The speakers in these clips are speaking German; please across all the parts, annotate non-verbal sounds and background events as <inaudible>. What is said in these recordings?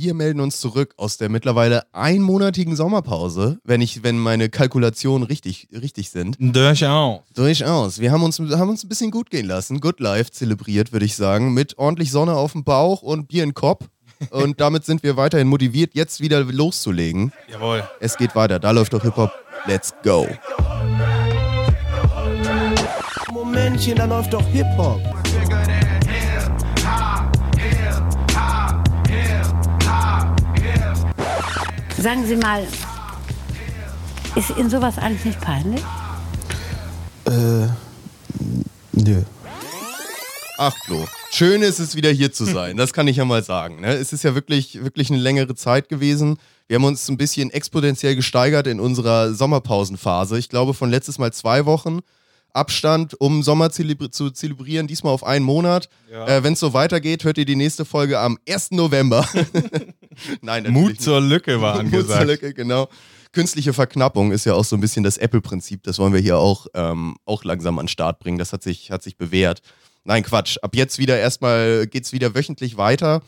Wir melden uns zurück aus der mittlerweile einmonatigen Sommerpause, wenn ich, wenn meine Kalkulationen richtig, richtig sind. Durchaus. Durchaus. Wir haben uns, haben uns ein bisschen gut gehen lassen. Good Life zelebriert, würde ich sagen. Mit ordentlich Sonne auf dem Bauch und Bier in Kopf. Und <laughs> damit sind wir weiterhin motiviert, jetzt wieder loszulegen. Jawohl. Es geht weiter. Da läuft doch Hip-Hop. Let's go. Momentchen, da läuft doch Hip-Hop. Sagen Sie mal, ist Ihnen sowas eigentlich nicht peinlich? Äh, nö. Ach, Flo. Schön ist es wieder hier zu <laughs> sein. Das kann ich ja mal sagen. Ne? Es ist ja wirklich, wirklich eine längere Zeit gewesen. Wir haben uns ein bisschen exponentiell gesteigert in unserer Sommerpausenphase. Ich glaube, von letztes Mal zwei Wochen Abstand, um Sommer zelebri zu zelebrieren, diesmal auf einen Monat. Ja. Äh, Wenn es so weitergeht, hört ihr die nächste Folge am 1. November. <laughs> <laughs> Nein, Mut nicht. zur Lücke war <laughs> Mut zur angesagt. Lücke, genau. Künstliche Verknappung ist ja auch so ein bisschen das Apple-Prinzip. Das wollen wir hier auch, ähm, auch langsam an den Start bringen. Das hat sich, hat sich bewährt. Nein, Quatsch. Ab jetzt wieder erstmal geht's wieder wöchentlich weiter,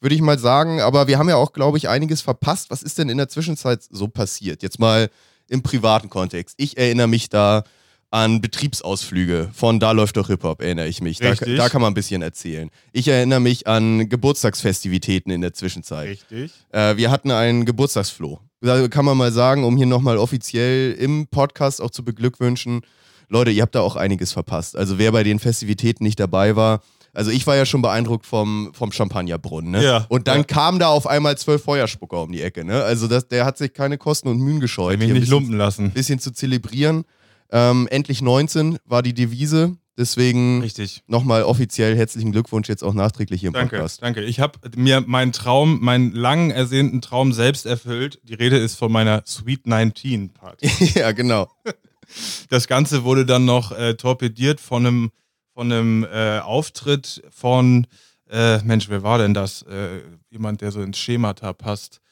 würde ich mal sagen. Aber wir haben ja auch, glaube ich, einiges verpasst. Was ist denn in der Zwischenzeit so passiert? Jetzt mal im privaten Kontext. Ich erinnere mich da an Betriebsausflüge von Da läuft doch Hip-Hop, erinnere ich mich. Da, da kann man ein bisschen erzählen. Ich erinnere mich an Geburtstagsfestivitäten in der Zwischenzeit. Richtig. Äh, wir hatten einen Geburtstagsfloh. Da kann man mal sagen, um hier nochmal offiziell im Podcast auch zu beglückwünschen. Leute, ihr habt da auch einiges verpasst. Also wer bei den Festivitäten nicht dabei war, also ich war ja schon beeindruckt vom, vom Champagnerbrunnen. Ne? Ja. Und dann Ja. kam da auf einmal zwölf Feuerspucker um die Ecke. Ne? Also das, der hat sich keine Kosten und Mühen gescheut. Mich hier ein nicht lumpen lassen. bisschen zu zelebrieren. Ähm, endlich 19 war die Devise. Deswegen Richtig. nochmal offiziell herzlichen Glückwunsch jetzt auch nachträglich hier im Danke, Podcast. danke. Ich habe mir meinen Traum, meinen lang ersehnten Traum selbst erfüllt. Die Rede ist von meiner Sweet 19 Party. <laughs> ja, genau. Das Ganze wurde dann noch äh, torpediert von einem, von einem äh, Auftritt von, äh, Mensch, wer war denn das? Äh, jemand, der so ins Schemata passt.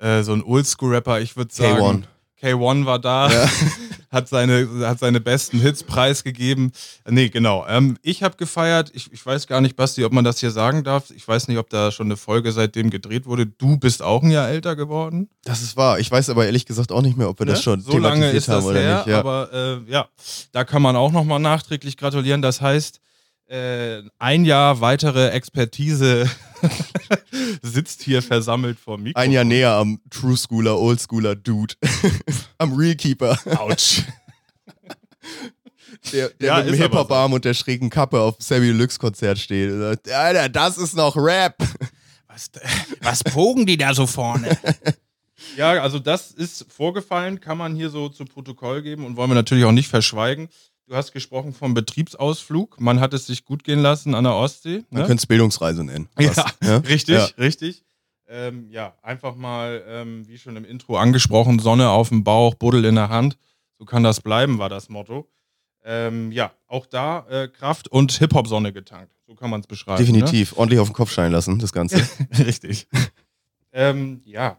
Äh, so ein Oldschool-Rapper, ich würde sagen. K1 war da, Ja. <laughs> hat, seine, hat seine besten Hits preisgegeben. Nee, genau. Ähm, ich habe gefeiert. Ich, ich weiß gar nicht, Basti, ob man das hier sagen darf. Ich weiß nicht, ob da schon eine Folge seitdem gedreht wurde. Du bist auch ein Jahr älter geworden. Das ist wahr. Ich weiß aber ehrlich gesagt auch nicht mehr, ob wir das Ne? schon so lange ist das haben oder her, nicht. Ja. aber äh, ja, da kann man auch nochmal nachträglich gratulieren. Das heißt, äh, ein Jahr weitere Expertise <laughs> sitzt hier versammelt vor Mikro. Ein Jahr näher am True Schooler, Old Schooler Dude. <laughs> am Real Keeper. Autsch. <laughs> Der, der Ja, mit dem Hip-Hop-Arm und der schrägen Kappe auf Sammy Deluxe Konzert steht. sagt, Alter, das ist noch Rap. Was, was pogen die da so vorne? Ja, also das ist vorgefallen, kann man hier so zu Protokoll geben und wollen wir natürlich auch nicht verschweigen. Du hast gesprochen vom Betriebsausflug. Man hat es sich gut gehen lassen an der Ostsee. Man ne? könnte es Bildungsreise nennen. <laughs> Ja, ja? richtig, Ja. richtig. Ähm, ja, einfach mal, ähm, wie schon im Intro angesprochen, Sonne auf dem Bauch, Buddel in der Hand. So kann das bleiben, war das Motto. Ähm, ja, auch da äh, Kraft und Hip-Hop-Sonne getankt. So kann man es beschreiben. Definitiv. Ordentlich auf den Kopf scheinen lassen, das Ganze. Ne? <laughs> Richtig. ähm, ja.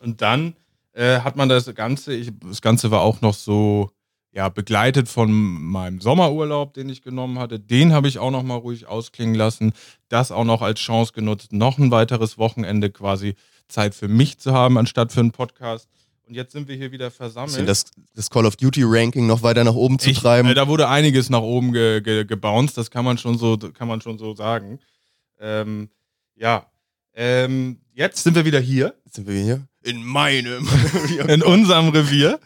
Und dann äh, hat man das Ganze, ich, das Ganze war auch noch so, ja, begleitet von meinem Sommerurlaub, den ich genommen hatte. Den habe ich auch noch mal ruhig ausklingen lassen. Das auch noch als Chance genutzt, noch ein weiteres Wochenende quasi Zeit für mich zu haben, anstatt für einen Podcast. Und jetzt sind wir hier wieder versammelt. das, das Call of Duty Ranking noch weiter nach oben zu Ich- treiben. Äh, da wurde einiges nach oben ge, ge, gebounced, das kann man schon so, kann man schon so sagen. Ähm, ja. Ähm, jetzt sind wir wieder hier Jetzt sind wir hier. In meinem. <laughs> in unserem Revier.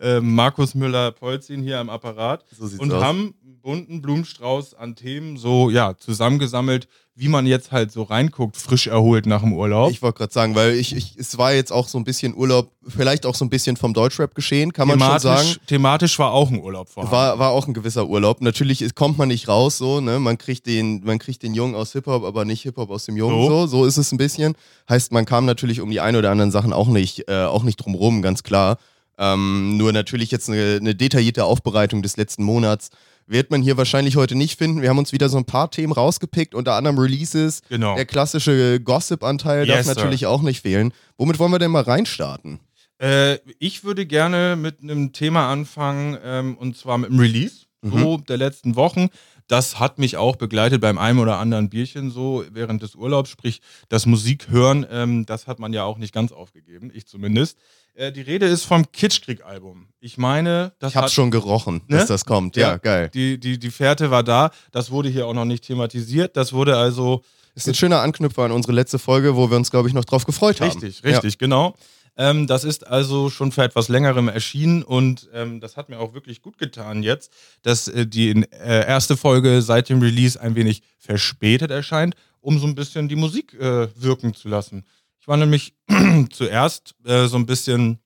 Ähm, Markus Müller-Polzin hier am Apparat so und aus. haben einen bunten Blumenstrauß an Themen so ja zusammengesammelt, wie man jetzt halt so reinguckt, frisch erholt nach dem Urlaub. Ich wollte gerade sagen, weil ich, ich, es war jetzt auch so ein bisschen Urlaub, vielleicht auch so ein bisschen vom Deutschrap geschehen, kann man schon sagen. thematisch, thematisch war auch ein Urlaub vorhanden. War, war auch ein gewisser Urlaub. Natürlich ist, kommt man nicht raus, so, ne? Man kriegt den, man kriegt den Jungen aus Hip-Hop, aber nicht Hip-Hop aus dem Jungen. So. So. so, ist es ein bisschen. Heißt, man kam natürlich um die ein oder anderen Sachen auch nicht, äh, auch nicht drum rum, ganz klar. Ähm, nur natürlich jetzt eine, eine detaillierte Aufbereitung des letzten Monats wird man hier wahrscheinlich heute nicht finden. Wir haben uns wieder so ein paar Themen rausgepickt, unter anderem Releases. Genau. Der klassische Gossip-Anteil darf Yes, sir. natürlich auch nicht fehlen. Womit wollen wir denn mal reinstarten? Äh, ich würde gerne mit einem Thema anfangen, ähm, und zwar mit dem Release Mhm. so der letzten Wochen. das hat mich auch begleitet beim einen oder anderen Bierchen so während des Urlaubs. Sprich, das Musik hören, ähm, das hat man ja auch nicht ganz aufgegeben, ich zumindest. Äh, die Rede ist vom Kitschkrieg-Album. Ich meine, das Ich hab's hat, schon gerochen, Ne? dass das kommt. Ja, Ja. geil. Die, die, die Fährte war da. Das wurde hier auch noch nicht thematisiert. Das wurde also Ist ein schöner Anknüpfer an unsere letzte Folge, wo wir uns, glaube ich, noch drauf gefreut haben. Richtig, richtig, genau. Ähm, das ist also schon für etwas längerem erschienen und ähm, das hat mir auch wirklich gut getan jetzt, dass äh, die äh, erste Folge seit dem Release ein wenig verspätet erscheint, um so ein bisschen die Musik äh, wirken zu lassen. Ich war nämlich <clears throat> zuerst äh, so ein bisschen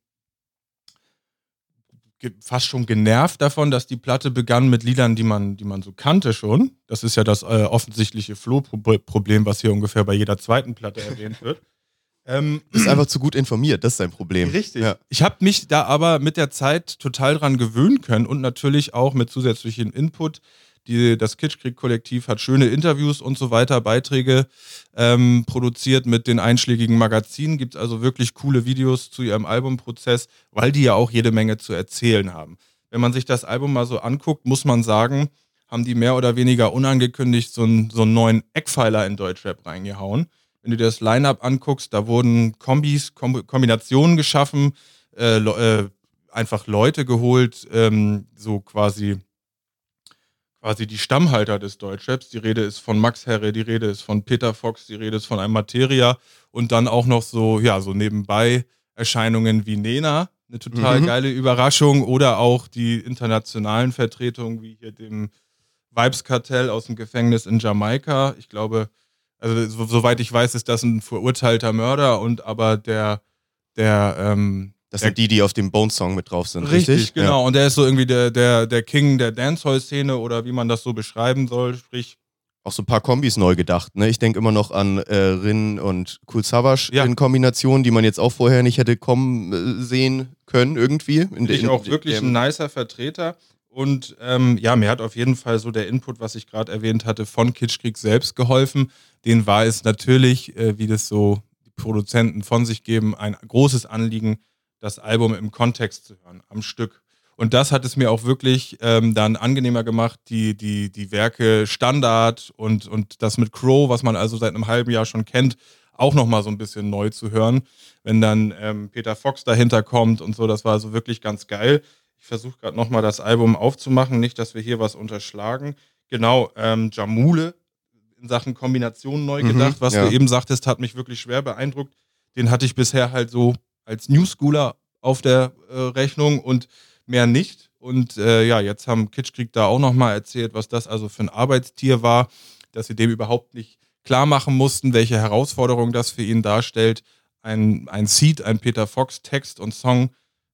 fast schon genervt davon, dass die Platte begann mit Liedern, die man, die man so kannte schon. Das ist ja das äh, offensichtliche Flohproblem, was hier ungefähr bei jeder zweiten Platte erwähnt wird. <laughs> Ähm. Ist einfach zu gut informiert, das ist sein Problem. Richtig. Ja. Ich habe mich da aber mit der Zeit total dran gewöhnen können und natürlich auch mit zusätzlichem Input. Die, das Kitschkrieg-Kollektiv hat schöne Interviews und so weiter, Beiträge ähm, produziert mit den einschlägigen Magazinen. Gibt also wirklich coole Videos zu ihrem Albumprozess, weil die ja auch jede Menge zu erzählen haben. Wenn man sich das Album mal so anguckt, muss man sagen, haben die mehr oder weniger unangekündigt so einen, so einen neuen Eckpfeiler in Deutschrap reingehauen. Wenn du dir das Line-Up anguckst, da wurden Kombis, Kom Kombinationen geschaffen, äh, äh, einfach Leute geholt, ähm, so quasi, quasi die Stammhalter des Deutschraps. Die Rede ist von Max Herre, die Rede ist von Peter Fox, die Rede ist von einem Materia und dann auch noch so, ja, so nebenbei Erscheinungen wie Nena, eine total Mhm. geile Überraschung oder auch die internationalen Vertretungen wie hier dem Vibes-Kartell aus dem Gefängnis in Jamaika. Ich glaube, also so, soweit ich weiß, ist das ein verurteilter Mörder und aber der, der, ähm, Das der, sind die, die auf dem Bone-Song mit drauf sind, richtig, richtig? genau. Und der ist so irgendwie der, der, der King der Dancehall-Szene oder wie man das so beschreiben soll. Sprich, Auch so ein paar Kombis neu gedacht. Ne? Ich denke immer noch an äh, Rin und Cool Savage Ja. in Kombination, die man jetzt auch vorher nicht hätte kommen äh, sehen können irgendwie. In, ich in- auch wirklich ein nicer Vertreter. Und ähm, ja, mir hat auf jeden Fall so der Input, was ich gerade erwähnt hatte, von Kitschkrieg selbst geholfen. Den war es natürlich, äh, wie das so die Produzenten von sich geben, ein großes Anliegen, das Album im Kontext zu hören, am Stück. Und das hat es mir auch wirklich ähm, dann angenehmer gemacht, die, die, die Werke Standard und, und das mit Crow, was man also seit einem halben Jahr schon kennt, auch nochmal so ein bisschen neu zu hören. Wenn dann ähm, Peter Fox dahinter kommt und so, das war also wirklich ganz geil. Ich versuche gerade nochmal das Album aufzumachen, nicht, dass wir hier was unterschlagen. Genau, ähm, Jamule in Sachen Kombination neu Mhm, gedacht, was ja. du eben sagtest, hat mich wirklich schwer beeindruckt. Den hatte ich bisher halt so als Newschooler auf der äh, Rechnung und mehr nicht. Und äh, ja, jetzt haben Kitschkrieg da auch nochmal erzählt, was das also für ein Arbeitstier war, dass sie dem überhaupt nicht klar machen mussten, welche Herausforderung das für ihn darstellt, ein, ein Seed, ein Peter Fox Text und Song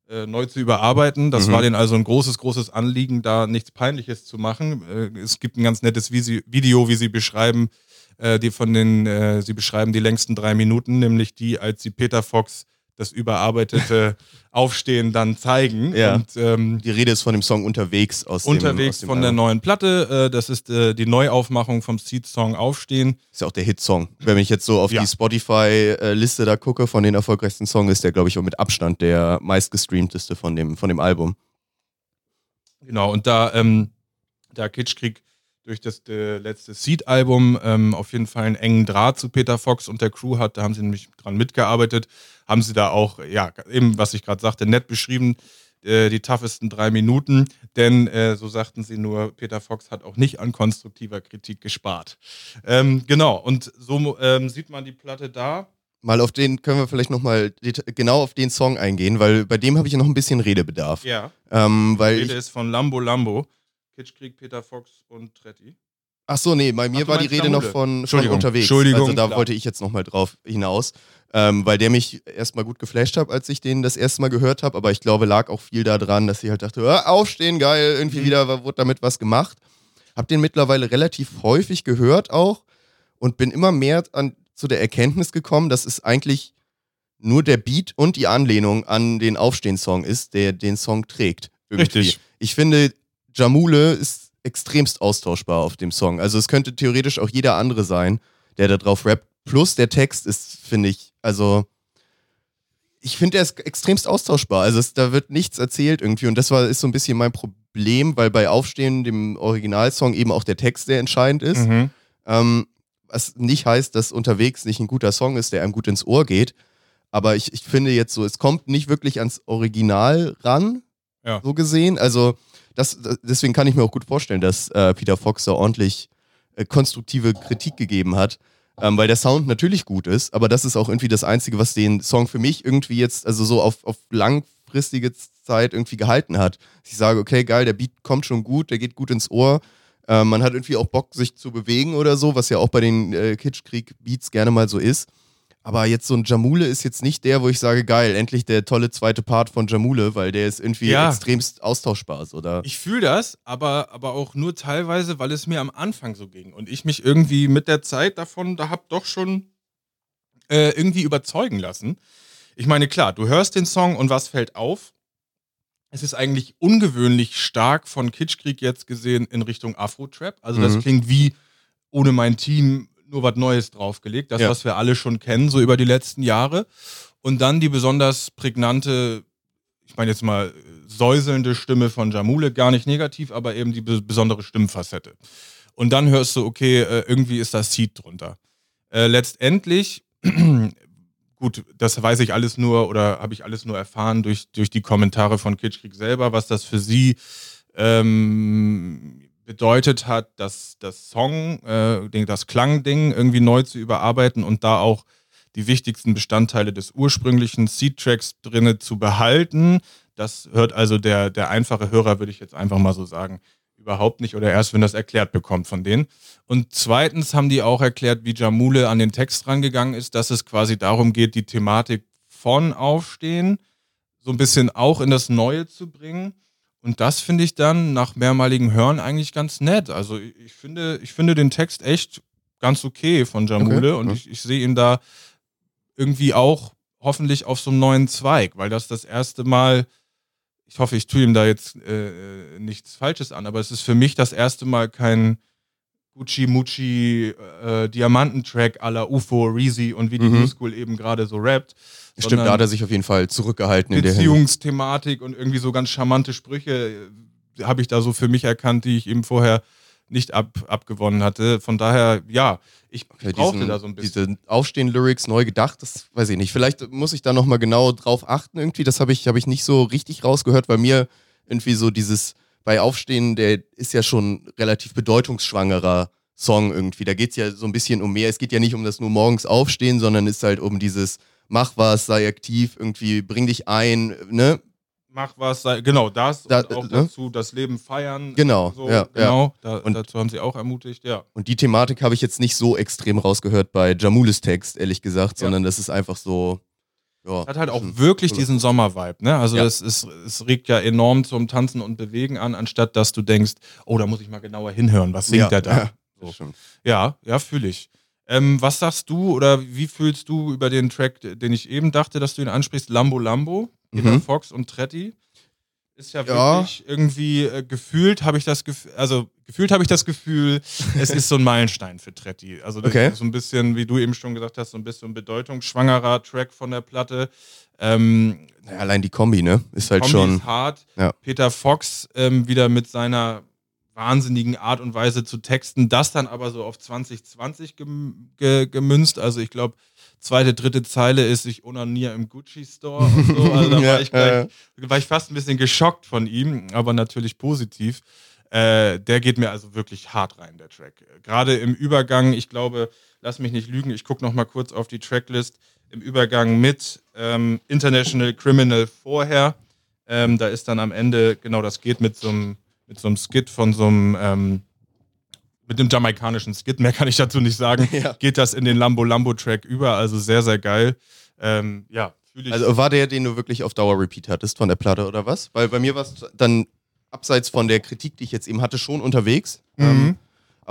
äh, neu zu überarbeiten. Das Mhm. war denen also ein großes, großes Anliegen, da nichts Peinliches zu machen. Äh, es gibt ein ganz nettes Visi Video, wie sie beschreiben, äh, die von den, äh, sie beschreiben die längsten drei Minuten, nämlich die, als sie Peter Fox das überarbeitete Aufstehen dann zeigen. Ja. Und ähm, Die Rede ist von dem Song Unterwegs aus dem unterwegs aus dem von der neuen Platte. Äh, das ist äh, die Neuaufmachung vom Seed-Song Aufstehen. Ist ja auch der Hitsong. Wenn ich jetzt so auf Ja. die Spotify-Liste da gucke von den erfolgreichsten Songs, ist der, glaube ich, auch mit Abstand der meistgestreamteste von dem, von dem Album. Genau, und da, ähm, da Kitschkrieg durch das äh, letzte Seed-Album ähm, auf jeden Fall einen engen Draht zu Peter Fox und der Crew hat, da haben sie nämlich dran mitgearbeitet, haben sie da auch, ja, eben, was ich gerade sagte, nett beschrieben, äh, die toughesten drei Minuten, denn äh, so sagten sie nur, Peter Fox hat auch nicht an konstruktiver Kritik gespart. Ähm, genau, und so ähm, sieht man die Platte da. Mal auf den können wir vielleicht nochmal genau auf den Song eingehen, weil bei dem habe ich ja noch ein bisschen Redebedarf. Ja, Ähm, die weil Rede ich, ist von Lambo Lambo, Kitschkrieg, Peter Fox und Tretti. ach so, nee, bei mir war die Rede noch von, von unterwegs. Entschuldigung, also da klar. wollte ich jetzt nochmal drauf hinaus, ähm, weil der mich erstmal gut geflasht hat, als ich den das erste Mal gehört habe. Aber ich glaube, lag auch viel daran, dass ich halt dachte, ah, aufstehen, geil, irgendwie Mhm. wieder wurde damit was gemacht. Hab den mittlerweile relativ häufig gehört auch und bin immer mehr an, zu der Erkenntnis gekommen, dass es eigentlich nur der Beat und die Anlehnung an den Aufstehen-Song ist, der den Song trägt. Irgendwie. Richtig. Ich finde, Jamule ist extremst austauschbar auf dem Song. Also es könnte theoretisch auch jeder andere sein, der da drauf rappt. Plus der Text ist, finde ich, also ich finde, er ist extremst austauschbar. Also es, da wird nichts erzählt irgendwie und das war, ist so ein bisschen mein Pro Problem, weil bei Aufstehen, dem Originalsong, eben auch der Text sehr entscheidend ist. Mhm. Ähm, was nicht heißt, dass unterwegs nicht ein guter Song ist, der einem gut ins Ohr geht. Aber ich, ich finde jetzt so, es kommt nicht wirklich ans Original ran, Ja. so gesehen. Also das, deswegen kann ich mir auch gut vorstellen, dass äh, Peter Fox da ordentlich äh, konstruktive Kritik gegeben hat. Ähm, weil der Sound natürlich gut ist, aber das ist auch irgendwie das Einzige, was den Song für mich irgendwie jetzt, also so auf, auf langfristige Zeit irgendwie gehalten hat. Ich sage, okay, geil, der Beat kommt schon gut, der geht gut ins Ohr. Ähm, man hat irgendwie auch Bock, sich zu bewegen oder so, was ja auch bei den äh, Kitschkrieg-Beats gerne mal so ist. Aber jetzt so ein Jamule ist jetzt nicht der, wo ich sage, geil, endlich der tolle zweite Part von Jamule, weil der ist irgendwie Ja. extremst austauschbar, oder? Ich fühle das, aber, aber auch nur teilweise, weil es mir am Anfang so ging. Und ich mich irgendwie mit der Zeit davon, da hab doch schon äh, irgendwie überzeugen lassen. Ich meine, klar, du hörst den Song und was fällt auf? Es ist eigentlich ungewöhnlich stark von Kitschkrieg jetzt gesehen in Richtung Afro-Trap. Also das Mhm. klingt wie ohne mein Team nur was Neues draufgelegt. Das, Ja. was wir alle schon kennen, so über die letzten Jahre. Und dann die besonders prägnante, ich meine jetzt mal, säuselnde Stimme von Jamule, gar nicht negativ, aber eben die be besondere Stimmfacette. Und dann hörst du, okay, äh, irgendwie ist das Seed drunter. Äh, letztendlich, <clears throat> gut, das weiß ich alles nur oder habe ich alles nur erfahren durch, durch die Kommentare von Kitschkrieg selber, was das für sie ähm, bedeutet hat, dass das Song, äh, das Klangding irgendwie neu zu überarbeiten und da auch die wichtigsten Bestandteile des ursprünglichen Seed-Tracks drinne zu behalten. Das hört also der, der einfache Hörer, würde ich jetzt einfach mal so sagen, überhaupt nicht oder erst, wenn das erklärt bekommt von denen. Und zweitens haben die auch erklärt, wie Jamule an den Text rangegangen ist, dass es quasi darum geht, die Thematik von Aufstehen so ein bisschen auch in das Neue zu bringen. Und das finde ich dann nach mehrmaligem Hören eigentlich ganz nett. Also ich finde, ich finde den Text echt ganz okay von Jamule Okay, und ja. ich, ich sehe ihn da irgendwie auch hoffentlich auf so einem neuen Zweig, weil das das erste Mal, ich hoffe, ich tue ihm da jetzt äh, nichts Falsches an, aber es ist für mich das erste Mal kein Gucci Mucci äh, Diamantentrack à la UFO, Reezy und wie die Mhm. New School eben gerade so rappt. Stimmt, da hat er sich auf jeden Fall zurückgehalten. Beziehungsthematik und irgendwie so ganz charmante Sprüche äh, habe ich da so für mich erkannt, die ich eben vorher nicht ab, abgewonnen hatte. Von daher, ja, ich Okay, brauchte diesen- da so ein bisschen. Diese Aufstehen-Lyrics neu gedacht, das weiß ich nicht. Vielleicht muss ich da nochmal genau drauf achten irgendwie. Das habe ich, hab ich nicht so richtig rausgehört, weil mir irgendwie so dieses bei Aufstehen, der ist ja schon relativ bedeutungsschwangerer Song irgendwie. Da geht es ja so ein bisschen um mehr. Es geht ja nicht um das nur morgens aufstehen, sondern es ist halt um dieses mach was, sei aktiv, irgendwie bring dich ein, ne? Mach was, sei, genau das Da- und auch ne? dazu das Leben feiern. Genau, so, ja, ja. genau. Da, Und- dazu haben sie auch ermutigt, ja. Und die Thematik habe ich jetzt nicht so extrem rausgehört bei Jamules Text, ehrlich gesagt, Ja. sondern das ist einfach so, ja. Hat halt auch wirklich diesen Sommervibe, ne? Also Ja. es, ist, es regt ja enorm zum Tanzen und Bewegen an, anstatt dass du denkst, oh, da muss ich mal genauer hinhören, was singt ja, der da? Ja, So. das. Ja, ja, fühle ich. Ähm, was sagst du oder wie fühlst du über den Track, den ich eben dachte, dass du ihn ansprichst? Lambo Lambo, Peter Mhm. Fox und Tretti. Ist ja, Ja. wirklich irgendwie äh, gefühlt habe ich das Gefühl, also gefühlt habe ich das Gefühl, <laughs> es ist so ein Meilenstein für Tretti. Also das Okay. ist so ein bisschen, wie du eben schon gesagt hast, so ein bisschen bedeutungsschwangerer Track von der Platte. Ähm, Naja, allein die Kombi, ne? Ist halt Kombi schon. ist hart. Ja. Peter Fox ähm, wieder mit seiner wahnsinnigen Art und Weise zu texten, das dann aber so auf 2020 gem ge gemünzt. Also ich glaube, zweite, dritte Zeile ist, ich onaniere im Gucci Store und so. Also da <laughs> war, ich gleich, war ich fast ein bisschen geschockt von ihm, aber natürlich positiv. Äh, der geht mir also wirklich hart rein, der Track. Gerade im Übergang, ich glaube, lass mich nicht lügen, ich gucke noch mal kurz auf die Tracklist. Im Übergang mit ähm, International Criminal vorher. Ähm, da ist dann am Ende, genau, das geht mit so einem mit so einem Skit von so einem, ähm, mit einem jamaikanischen Skit, mehr kann ich dazu nicht sagen, <laughs> Ja. geht das in den Lambo Lambo Track über, also sehr, sehr geil. Ähm, ja, fühle ich. Also war der, den du wirklich auf Dauer Repeat hattest von der Platte oder was? Weil bei mir war es dann abseits von der Kritik, die ich jetzt eben hatte, schon unterwegs. Mhm. Ähm,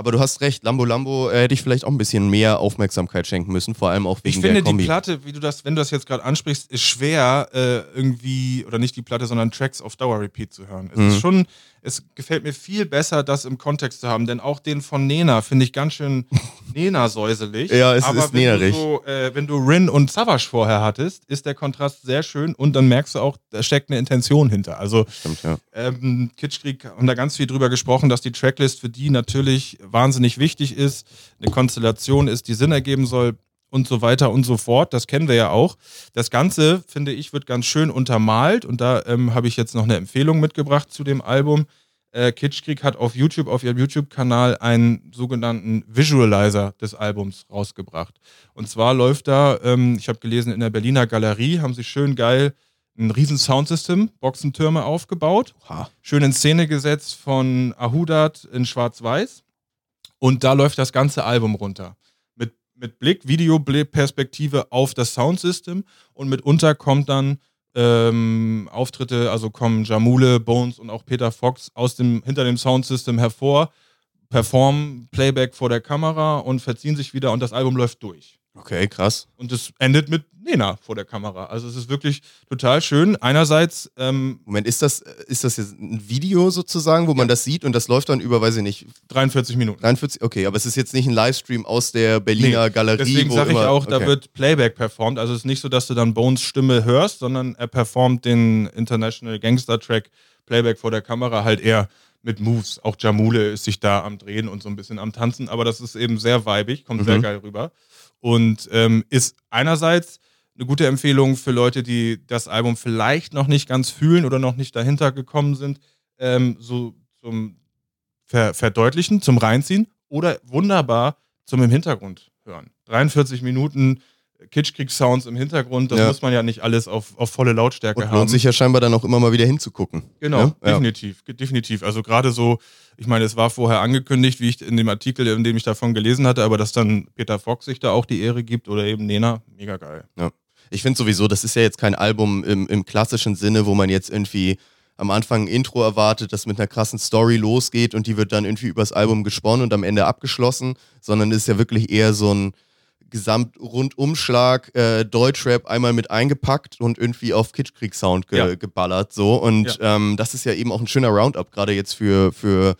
aber du hast recht, Lambo Lambo äh, hätte ich vielleicht auch ein bisschen mehr Aufmerksamkeit schenken müssen, vor allem auch wegen ich finde, der die Kombi. Platte, wie du das, wenn du das jetzt gerade ansprichst, ist schwer, äh, irgendwie, oder nicht die Platte, sondern Tracks auf Dauer Repeat zu hören. Es Mhm. ist schon, es gefällt mir viel besser, das im Kontext zu haben, denn auch den von Nena finde ich ganz schön <laughs> Nena-säuselig. Ja, es Aber ist wenn du, so, äh, wenn du Rin und Savage vorher hattest, ist der Kontrast sehr schön und dann merkst du auch, da steckt eine Intention hinter. Also Stimmt, ja. ähm, Kitschkrieg haben da ganz viel drüber gesprochen, dass die Tracklist für die natürlich wahnsinnig wichtig ist, eine Konstellation ist, die Sinn ergeben soll und so weiter und so fort. Das kennen wir ja auch. Das Ganze, finde ich, wird ganz schön untermalt und da ähm, habe ich jetzt noch eine Empfehlung mitgebracht zu dem Album. Äh, Kitschkrieg hat auf YouTube, auf ihrem YouTube-Kanal einen sogenannten Visualizer des Albums rausgebracht. Und zwar läuft da, ähm, ich habe gelesen, in der Berliner Galerie haben sie schön geil ein riesen Soundsystem, Boxentürme aufgebaut, Oha. schön in Szene gesetzt von Ahudat in Schwarz-Weiß. Und da läuft das ganze Album runter. Mit, mit Blick, Videoperspektive auf das Soundsystem und mitunter kommt dann ähm, Auftritte, also kommen Jamule, Bones und auch Peter Fox aus dem, hinter dem Soundsystem hervor, performen Playback vor der Kamera und verziehen sich wieder und das Album läuft durch. Okay, krass. Und es endet mit Nena vor der Kamera. Also es ist wirklich total schön. Einerseits, ähm, Moment, ist das, ist das jetzt ein Video sozusagen, wo man das sieht und das läuft dann über, weiß ich nicht, 43 Minuten. 43? Okay, aber es ist jetzt nicht ein Livestream aus der Berliner Nee, Galerie. Deswegen sage ich auch, da okay. wird Playback performt. Also es ist nicht so, dass du dann Bones Stimme hörst, sondern er performt den International Gangster Track Playback vor der Kamera halt eher mit Moves. Auch Jamule ist sich da am Drehen und so ein bisschen am Tanzen, aber das ist eben sehr weibig, kommt sehr Mhm. geil rüber. Und ähm, ist einerseits eine gute Empfehlung für Leute, die das Album vielleicht noch nicht ganz fühlen oder noch nicht dahinter gekommen sind, ähm, so zum Ver Verdeutlichen, zum Reinziehen oder wunderbar zum im Hintergrund hören. 43 Minuten Kitschkrieg-Sounds im Hintergrund, das Ja. muss man ja nicht alles auf, auf volle Lautstärke Und haben. lohnt sich ja scheinbar dann auch immer mal wieder hinzugucken. Genau, Ja? Ja. definitiv, ge- definitiv. Also gerade so, ich meine, es war vorher angekündigt, wie ich in dem Artikel, in dem ich davon gelesen hatte, aber dass dann Peter Fox sich da auch die Ehre gibt oder eben Nena, mega geil. Ich finde sowieso, das ist ja jetzt kein Album im, im klassischen Sinne, wo man jetzt irgendwie am Anfang ein Intro erwartet, das mit einer krassen Story losgeht und die wird dann irgendwie übers Album gesponnen und am Ende abgeschlossen, sondern es ist ja wirklich eher so ein Gesamtrundumschlag, äh, Deutschrap einmal mit eingepackt und irgendwie auf Kitschkrieg-Sound ge Ja. geballert. So. Und ähm, das ist ja eben auch ein schöner Roundup, gerade jetzt für, für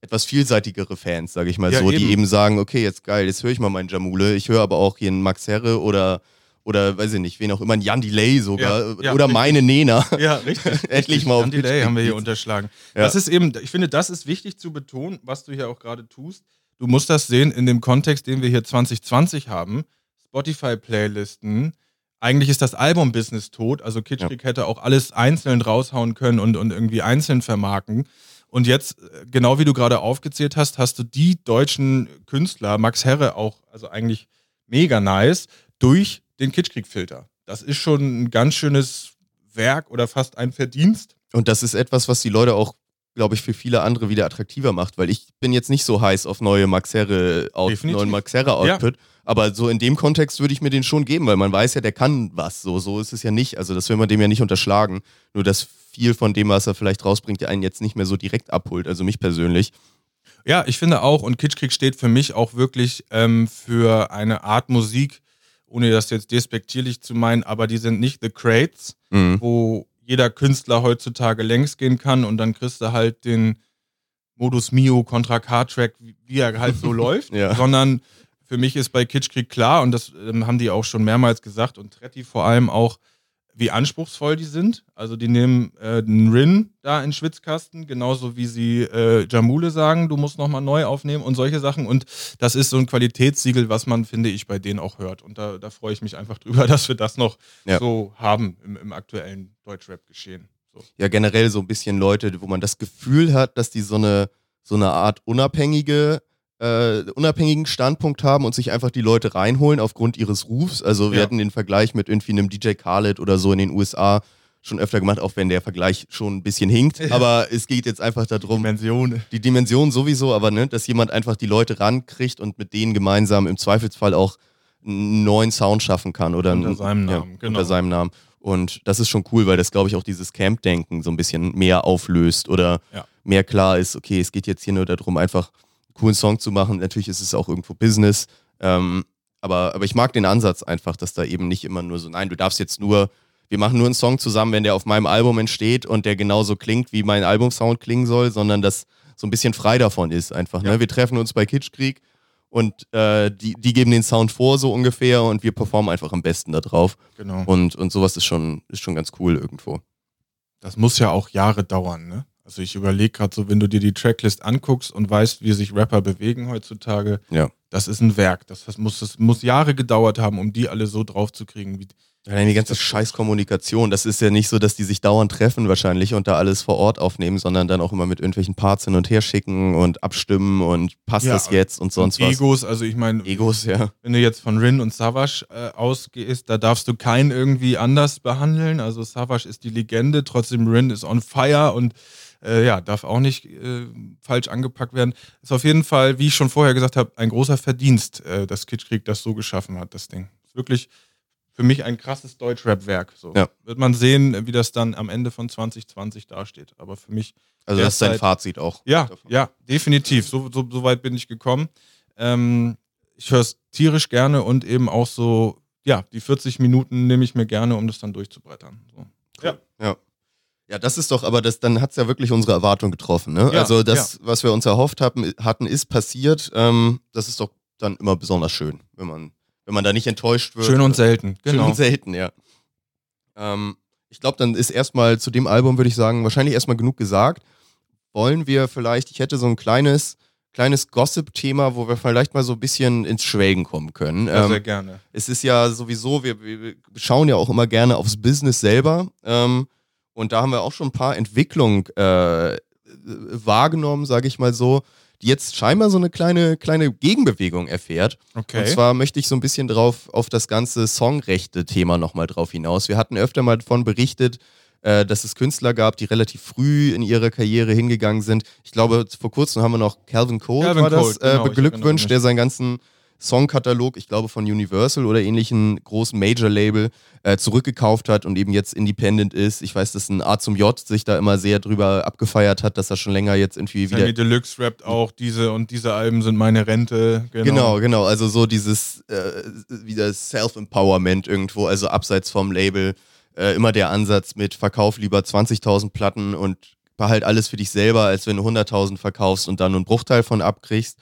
etwas vielseitigere Fans, sage ich mal Ja, so, die eben. eben sagen, okay, jetzt geil, jetzt höre ich mal meinen Jamule, ich höre aber auch hier einen Max Herre oder oder weiß ich nicht, wen auch immer, ein Jan Delay sogar Ja, ja, oder richtig. meine Nena. <laughs> Ja, richtig. <laughs> Endlich mal auf Jan Delay haben wir hier unterschlagen. Ja. Das ist eben, ich finde, das ist wichtig zu betonen, was du hier auch gerade tust. Du musst das sehen in dem Kontext, den wir hier 2020 haben. Spotify-Playlisten. Eigentlich ist das Album-Business tot. Also Kitschkrieg hätte auch alles einzeln raushauen können und, und irgendwie einzeln vermarkten. Und jetzt, äh, genau wie du gerade aufgezählt hast, hast du die deutschen Künstler, Max Herre auch, also eigentlich mega nice, durch den Kitschkrieg-Filter. Das ist schon ein ganz schönes Werk oder fast ein Verdienst. Und das ist etwas, was die Leute auch, glaube ich, für viele andere wieder attraktiver macht, weil ich bin jetzt nicht so heiß auf neue Max Herre Out Definitiv. neuen Max Herre Output, aber so in dem Kontext würde ich mir den schon geben, weil man weiß ja, der kann was, so so ist es ja nicht, also das will man dem ja nicht unterschlagen, nur dass viel von dem, was er vielleicht rausbringt, der einen jetzt nicht mehr so direkt abholt, also mich persönlich. Ja, ich finde auch, und Kitschkrieg steht für mich auch wirklich ähm, für eine Art Musik, ohne das jetzt despektierlich zu meinen, aber die sind nicht The Crates, Mhm. wo jeder Künstler heutzutage längs gehen kann und dann kriegst du halt den Modus Mio Contra wie wie er halt so <laughs> läuft, Ja. sondern für mich ist bei Kitschkrieg klar, und das ähm, haben die auch schon mehrmals gesagt und Tretti vor allem auch, wie anspruchsvoll die sind. Also die nehmen äh, einen Rin da in den Schwitzkasten, genauso wie sie äh, Jamule sagen, du musst nochmal neu aufnehmen und solche Sachen. Und das ist so ein Qualitätssiegel, was man, finde ich, bei denen auch hört. Und da, da freue ich mich einfach <laughs> drüber, dass wir das noch Ja. so haben im, im aktuellen Deutschrap-Geschehen. So. ja generell so ein bisschen Leute, wo man das Gefühl hat, dass die so eine, so eine Art unabhängige, äh, unabhängigen Standpunkt haben und sich einfach die Leute reinholen aufgrund ihres Rufs. Also wir Ja. hatten den Vergleich mit irgendwie einem DJ Khaled oder so in den USA schon öfter gemacht, auch wenn der Vergleich schon ein bisschen hinkt. Aber es geht jetzt einfach darum, Dimension. die Dimension sowieso, aber ne, dass jemand einfach die Leute rankriegt und mit denen gemeinsam im Zweifelsfall auch einen neuen Sound schaffen kann oder Unter einen- seinem ja, Namen, genau. unter seinem Namen. Und das ist schon cool, weil das, glaube ich, auch dieses Camp-Denken so ein bisschen mehr auflöst oder Ja. mehr klar ist, okay, es geht jetzt hier nur darum, einfach coolen Song zu machen. Natürlich ist es auch irgendwo Business. Ähm, aber, aber ich mag den Ansatz einfach, dass da eben nicht immer nur so, nein, du darfst jetzt nur wir machen nur einen Song zusammen, wenn der auf meinem Album entsteht und der genauso klingt, wie mein Albumsound klingen soll, sondern das so ein bisschen frei davon ist einfach. Ne? Wir treffen uns bei Kitschkrieg und äh, die, die geben den Sound vor so ungefähr und wir performen einfach am besten da drauf. Genau. Und, und sowas ist schon, ist schon ganz cool irgendwo. Das muss ja auch Jahre dauern, ne? Also ich überlege gerade so, wenn du dir die Tracklist anguckst und weißt, wie sich Rapper bewegen heutzutage, Ja. das ist ein Werk. Das, das, muss, das muss Jahre gedauert haben, um die alle so drauf zu kriegen. Wie, Allein die ganze Scheißkommunikation, das ist ja nicht so, dass die sich dauernd treffen wahrscheinlich und da alles vor Ort aufnehmen, sondern dann auch immer mit irgendwelchen Parts hin und her schicken und abstimmen und passt Ja, das jetzt und sonst und was. Egos, also ich meine, Egos, ja. wenn du jetzt von Rin und Savage äh, ausgehst, da darfst du keinen irgendwie anders behandeln. Also Savage ist die Legende, trotzdem Rin ist on fire und äh, ja, darf auch nicht äh, falsch angepackt werden. Ist auf jeden Fall, wie ich schon vorher gesagt habe, ein großer Verdienst, äh, dass Kitschkrieg das so geschaffen hat, das Ding. Ist wirklich für mich ein krasses Deutschrap-Werk. So. Ja. Wird man sehen, wie das dann am Ende von 2020 dasteht. Aber für mich Also das ist sein Derzeit- Fazit auch. ja, davon. ja, definitiv. So, so, so weit bin ich gekommen. Ähm, ich höre es tierisch gerne und eben auch so, ja, die 40 Minuten nehme ich mir gerne, um das dann durchzubrettern. So. Ja. Ja. Ja, das ist doch, aber das, dann hat es ja wirklich unsere Erwartung getroffen. Ne? Ja, also das, was wir uns erhofft haben, hatten, ist passiert. Ähm, das ist doch dann immer besonders schön, wenn man, wenn man da nicht enttäuscht wird. Schön und selten. Schön Genau. und selten, ja. Ähm, ich glaube, dann ist erstmal zu dem Album, würde ich sagen, wahrscheinlich erstmal genug gesagt. Wollen wir vielleicht, ich hätte so ein kleines, kleines Gossip-Thema, wo wir vielleicht mal so ein bisschen ins Schwelgen kommen können. Ja, Ähm, sehr gerne. es ist ja sowieso, wir, wir wir schauen ja auch immer gerne aufs Business selber. Ähm, und da haben wir auch schon ein paar Entwicklungen äh, wahrgenommen, sage ich mal so, die jetzt scheinbar so eine kleine, kleine Gegenbewegung erfährt. Okay. Und zwar möchte ich so ein bisschen drauf auf das ganze Songrechte-Thema nochmal drauf hinaus. Wir hatten öfter mal davon berichtet, äh, dass es Künstler gab, die relativ früh in ihrer Karriere hingegangen sind. Ich glaube, vor kurzem haben wir noch Calvin Cole, Calvin war das, Cole, genau, äh, beglückwünscht, der seinen ganzen Songkatalog, ich glaube von Universal oder ähnlichen großen Major-Label, äh, zurückgekauft hat und eben jetzt independent ist. Ich weiß, dass ein A zum J sich da immer sehr drüber abgefeiert hat, dass er schon länger jetzt irgendwie wieder Sammy Deluxe rappt auch, diese und diese Alben sind meine Rente. Genau. Genau, genau. Also so dieses äh, wieder Self-Empowerment irgendwo, also abseits vom Label. Äh, immer der Ansatz mit Verkauf lieber 20.000 Platten und behalt alles für dich selber, als wenn du 100.000 verkaufst und dann nur einen Bruchteil von abkriegst.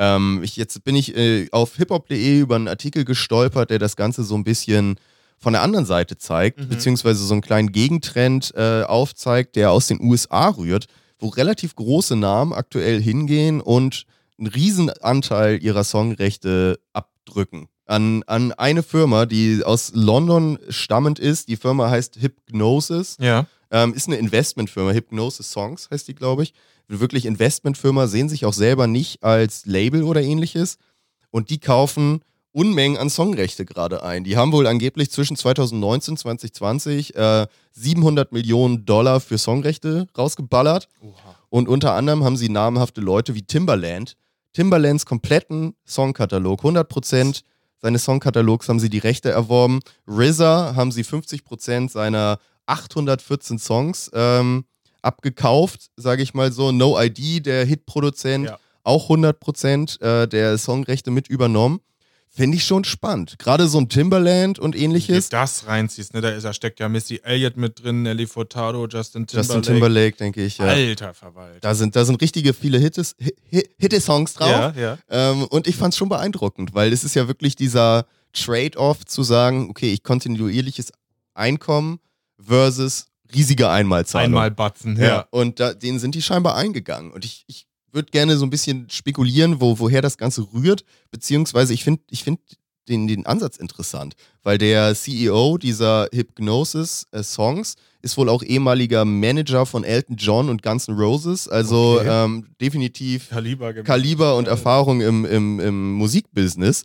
Ähm, ich, jetzt bin ich äh, auf hiphop.de über einen Artikel gestolpert, der das Ganze so ein bisschen von der anderen Seite zeigt, Mhm. beziehungsweise so einen kleinen Gegentrend äh, aufzeigt, der aus den USA rührt, wo relativ große Namen aktuell hingehen und einen Riesenanteil ihrer Songrechte abdrücken. An, an eine Firma, die aus London stammend ist. Die Firma heißt Hypnosis. Ja. Ähm, ist eine Investmentfirma. Hypnosis Songs heißt die, glaube ich. Wirklich Investmentfirma, sehen sich auch selber nicht als Label oder ähnliches. Und die kaufen Unmengen an Songrechte gerade ein. Die haben wohl angeblich zwischen 2019 und 2020 äh, 700 Millionen Dollar für Songrechte rausgeballert. Und unter anderem haben sie namhafte Leute wie Timbaland. Timbalands kompletten Songkatalog, 100% seines Songkatalogs haben sie die Rechte erworben. RZA haben sie 50% seiner 814 Songs ähm, abgekauft, sage ich mal so. No ID, der Hitproduzent, Ja. auch 100% äh, der Songrechte mit übernommen. Finde ich schon spannend. Gerade so ein Timbaland und Wenn du ähnliches. das reinziehst, ne, da, ist, da steckt ja Missy Elliott mit drin, Nelly Furtado, Justin Timberlake. Justin Timberlake, denke ich. Ja. Alter Verwalter. Da sind, da sind richtige viele Hittes, Hi- Hitte-Songs drauf. Ja, ja. Ähm, und ich fand es schon beeindruckend, weil es ist ja wirklich dieser Trade-off zu sagen, okay, ich kontinuierliches Einkommen versus riesige Einmalzahlung. Einmal Batzen, Ja. ja. Und da, den sind die scheinbar eingegangen. Und ich, ich würde gerne so ein bisschen spekulieren, wo, woher das Ganze rührt, beziehungsweise ich finde ich find den, den Ansatz interessant, weil der CEO dieser Hypnosis äh, Songs ist wohl auch ehemaliger Manager von Elton John und Guns N' Roses, also Okay. ähm, definitiv Kaliber. Kaliber und. Erfahrung im, im, im Musikbusiness.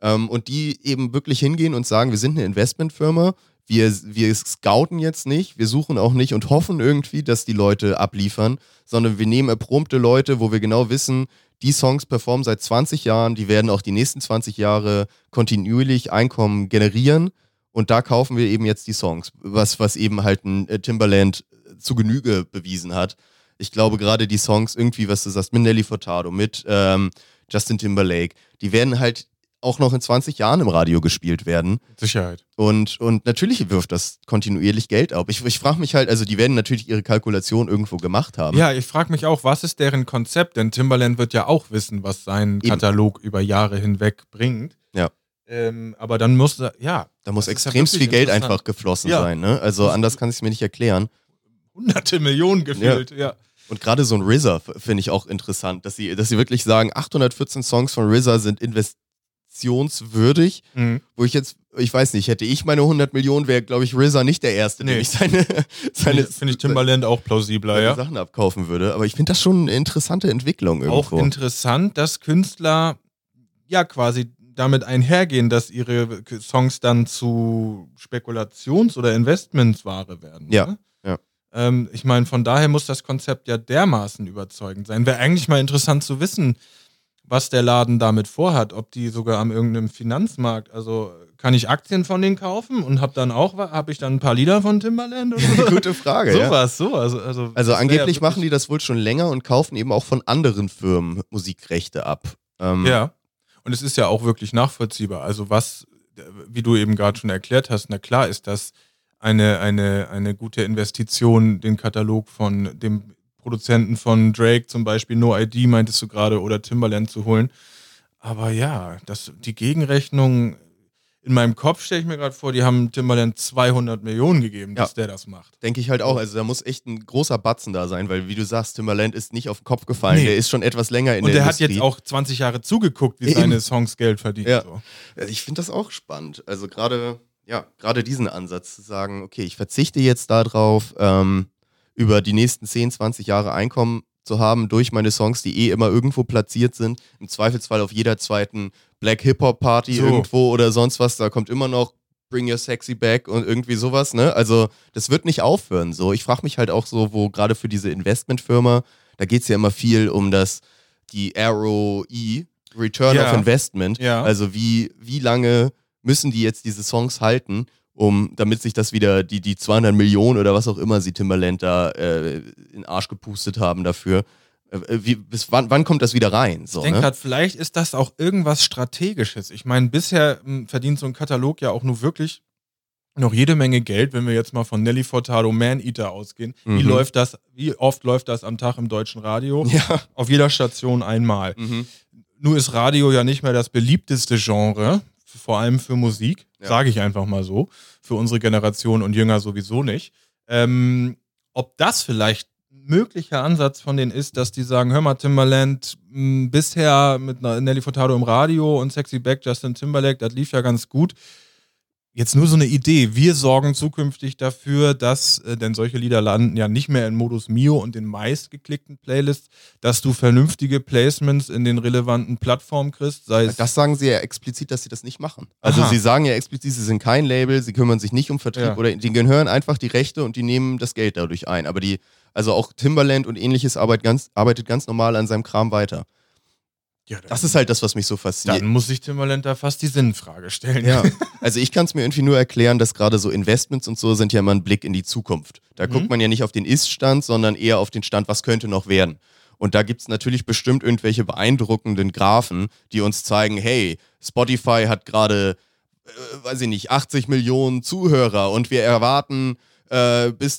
Ähm, und die eben wirklich hingehen und sagen, wir sind eine Investmentfirma, wir, wir scouten jetzt nicht, wir suchen auch nicht und hoffen irgendwie, dass die Leute abliefern, sondern wir nehmen erprobte Leute, wo wir genau wissen, die Songs performen seit 20 Jahren, die werden auch die nächsten 20 Jahre kontinuierlich Einkommen generieren und da kaufen wir eben jetzt die Songs, was, was eben halt ein äh, Timberland zu Genüge bewiesen hat. Ich glaube gerade die Songs irgendwie, was du sagst, mit Nelly Furtado, mit ähm, Justin Timberlake, die werden halt auch noch in 20 Jahren im Radio gespielt werden. Mit Sicherheit. Und, und natürlich wirft das kontinuierlich Geld auf. Ich, ich frage mich halt, also die werden natürlich ihre Kalkulation irgendwo gemacht haben. Ja, ich frage mich auch, was ist deren Konzept? Denn Timbaland wird ja auch wissen, was sein Eben. Katalog über Jahre hinweg bringt. Ja. Ähm, aber dann muss ja, Da muss ist ja viel Geld einfach geflossen Ja. sein. Ne? Also anders kann ich es mir nicht erklären. hunderte Millionen gefühlt. Ja. Und gerade so ein RZA finde ich auch interessant, dass sie, dass sie wirklich sagen, 814 Songs von RZA sind investitionswürdig. Mhm. Wo ich jetzt, ich weiß nicht, hätte ich meine 100 Millionen, wäre, glaube ich, RZA nicht der Erste, Nee. ich seine, seine, Finde ich, Timbaland auch plausibler, ja. Sachen abkaufen würde. Aber ich finde das schon eine interessante Entwicklung irgendwo. Auch interessant, dass Künstler ja quasi damit einhergehen, dass ihre Songs dann zu Spekulations- oder Investmentsware werden. Ja, ne? ja. Ähm, ich meine, von daher muss das Konzept ja dermaßen überzeugend sein. Wäre eigentlich mal interessant zu wissen, was der Laden damit vorhat, ob die sogar am irgendeinem Finanzmarkt, also kann ich Aktien von denen kaufen und habe dann auch, habe ich dann ein paar Lieder von Timbaland oder? <laughs> Gute Frage, ja. Sowas, so. Also, also, Also angeblich ja machen die das wohl schon länger und kaufen eben auch von anderen Firmen Musikrechte ab. Ähm, Ja. Und es ist ja auch wirklich nachvollziehbar. Also was, wie du eben gerade schon erklärt hast, na klar ist das eine, eine, eine gute Investition, den Katalog von dem Produzenten von Drake zum Beispiel, No ID meintest du gerade, oder Timbaland zu holen. Aber ja, das, die Gegenrechnung in meinem Kopf stelle ich mir gerade vor, die haben Timbaland 200 Millionen gegeben, dass der das macht. Denke ich halt auch. Also da muss echt ein großer Batzen da sein, weil wie du sagst, Timbaland ist nicht auf den Kopf gefallen. Nee. Der ist schon etwas länger in Und der der hat Industrie. jetzt auch 20 Jahre zugeguckt, wie Eben. seine Songs Geld verdienen. Ja. So. Also ich finde das auch spannend. Also gerade, ja, gerade diesen Ansatz zu sagen, okay, ich verzichte jetzt darauf, ähm, über die nächsten 10, 20 Jahre Einkommen zu haben durch meine Songs, die eh immer irgendwo platziert sind. Im Zweifelsfall auf jeder zweiten Black Hip-Hop Party So. irgendwo oder sonst was. Da kommt immer noch Bring Your Sexy Back und irgendwie sowas, ne? Also das wird nicht aufhören. So, ich frage mich halt auch so, wo gerade für diese Investmentfirma, da geht es ja immer viel um das, die ROE, Return Ja. of Investment. Ja. Also wie, wie lange müssen die jetzt diese Songs halten, um, damit sich das wieder, die, die 200 Millionen oder was auch immer sie Timbaland da äh, in den Arsch gepustet haben dafür, äh, wie, bis wann, wann kommt das wieder rein? So, Ich denke ne? gerade, vielleicht ist das auch irgendwas Strategisches. Ich meine, bisher m, verdient so ein Katalog ja auch nur wirklich noch jede Menge Geld, wenn wir jetzt mal von Nelly Furtado Man Eater ausgehen. Wie Mhm. läuft das, wie oft läuft das am Tag im deutschen Radio? Ja. Auf jeder Station einmal. Mhm. Nur ist Radio ja nicht mehr das beliebteste Genre, vor allem für Musik, Ja. sage ich einfach mal so. Für unsere Generation und Jünger sowieso nicht. Ähm, ob das vielleicht ein möglicher Ansatz von denen ist, dass die sagen, hör mal, Timbaland, mh, bisher mit Nelly Furtado im Radio und Sexy Back, Justin Timberlake, das lief ja ganz gut. Jetzt nur so eine Idee. Wir sorgen zukünftig dafür, dass, äh, denn solche Lieder landen ja nicht mehr in Modus Mio und den meistgeklickten Playlists, dass du vernünftige Placements in den relevanten Plattformen kriegst, sei es. Das sagen sie ja explizit, dass sie das nicht machen. Also Aha. sie sagen ja explizit, sie sind kein Label, sie kümmern sich nicht um Vertrieb Ja. oder die gehören einfach die Rechte und die nehmen das Geld dadurch ein. Aber die, also auch Timbaland und ähnliches arbeitet ganz, arbeitet ganz normal an seinem Kram weiter. Ja, Das ist halt das, was mich so fasziniert. dann muss sich Timbaland da fast die Sinnfrage stellen. Ja, <laughs> also ich kann es mir irgendwie nur erklären, dass gerade so Investments und so sind ja immer ein Blick in die Zukunft. Da Mhm. guckt man ja nicht auf den Ist-Stand, sondern eher auf den Stand, was könnte noch werden. Und da gibt es natürlich bestimmt irgendwelche beeindruckenden Graphen, die uns zeigen, hey, Spotify hat gerade, äh, weiß ich nicht, 80 Millionen Zuhörer und wir erwarten äh, bis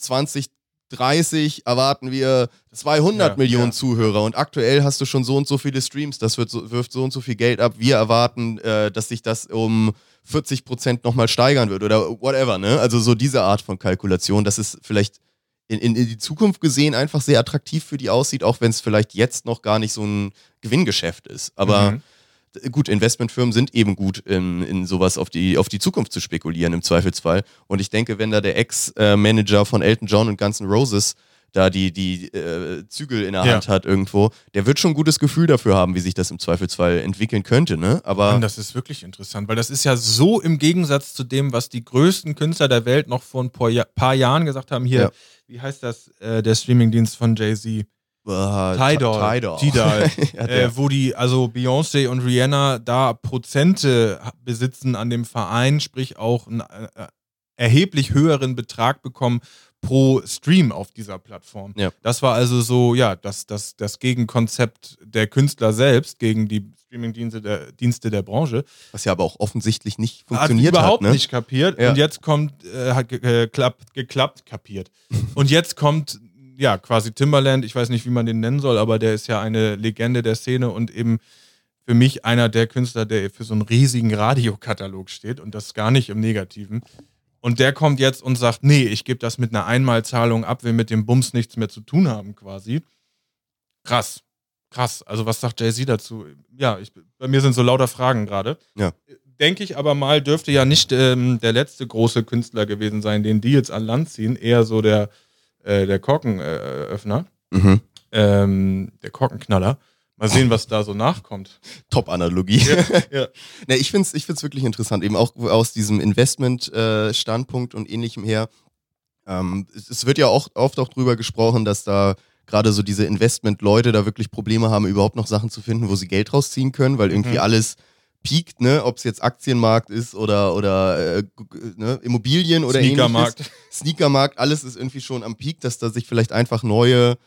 2030 erwarten wir 200 Ja, Millionen ja. Zuhörer und aktuell hast du schon so und so viele Streams, das wird so, wirft so und so viel Geld ab. Wir erwarten, äh, dass sich das um 40 Prozent nochmal steigern wird oder whatever, ne? Also so diese Art von Kalkulation, dass es vielleicht in, in, in die Zukunft gesehen einfach sehr attraktiv für die aussieht, auch wenn es vielleicht jetzt noch gar nicht so ein Gewinngeschäft ist. Aber Mhm. Gut, Investmentfirmen sind eben gut in, in sowas auf die, auf die Zukunft zu spekulieren im Zweifelsfall. Und ich denke, wenn da der Ex-Manager von Elton John und Guns N' Roses da die, die äh, Zügel in der Ja. Hand hat irgendwo, der wird schon ein gutes Gefühl dafür haben, wie sich das im Zweifelsfall entwickeln könnte, ne? Aber Mann, das ist wirklich interessant, weil das ist ja so im Gegensatz zu dem, was die größten Künstler der Welt noch vor ein paar, paar Jahren gesagt haben. Hier, Ja. wie heißt das, äh, der Streamingdienst von Jay-Z? Äh, Tidal. Tidal. Tidal. <laughs> ja, äh, wo die, also Beyoncé und Rihanna da Prozente besitzen an dem Verein, sprich auch ein, äh, erheblich höheren Betrag bekommen pro Stream auf dieser Plattform. Ja. Das war also so, ja, das, das, das Gegenkonzept der Künstler selbst gegen die Streamingdienste der, Dienste der Branche. Was ja aber auch offensichtlich nicht Hat funktioniert überhaupt hat. Ne? nicht kapiert. Ja. Und jetzt kommt, äh, hat ge geklappt, geklappt, kapiert. <laughs> Und jetzt kommt, ja, quasi Timberland, ich weiß nicht, wie man den nennen soll, aber der ist ja eine Legende der Szene und eben für mich einer der Künstler, der für so einen riesigen Radiokatalog steht und das gar nicht im Negativen. Und der kommt jetzt und sagt, nee, ich gebe das mit einer Einmalzahlung ab, will mit dem Bums nichts mehr zu tun haben, quasi. Krass. Krass. Also was sagt Jay-Z dazu? Ja, ich, bei mir sind so lauter Fragen gerade. Ja. Denke ich aber mal, dürfte ja nicht ähm, der letzte große Künstler gewesen sein, den die jetzt an Land ziehen. Eher so der, äh, der Korkenöffner, Mhm. ähm, der Korkenknaller. Mal sehen, was da so nachkommt. Top-Analogie. ja. <laughs> Ne, ich finde es ich find's wirklich interessant, eben auch aus diesem Investment-Standpunkt und ähnlichem her. Ähm, es, es wird ja auch oft auch drüber gesprochen, dass da gerade so diese Investment-Leute da wirklich Probleme haben, überhaupt noch Sachen zu finden, wo sie Geld rausziehen können, weil irgendwie Mhm. alles piekt, ne? Ob es jetzt Aktienmarkt ist oder, oder äh, ne? Immobilien oder ähnliches. Sneakermarkt. Sneakermarkt, alles ist irgendwie schon am Peak, dass da sich vielleicht einfach neue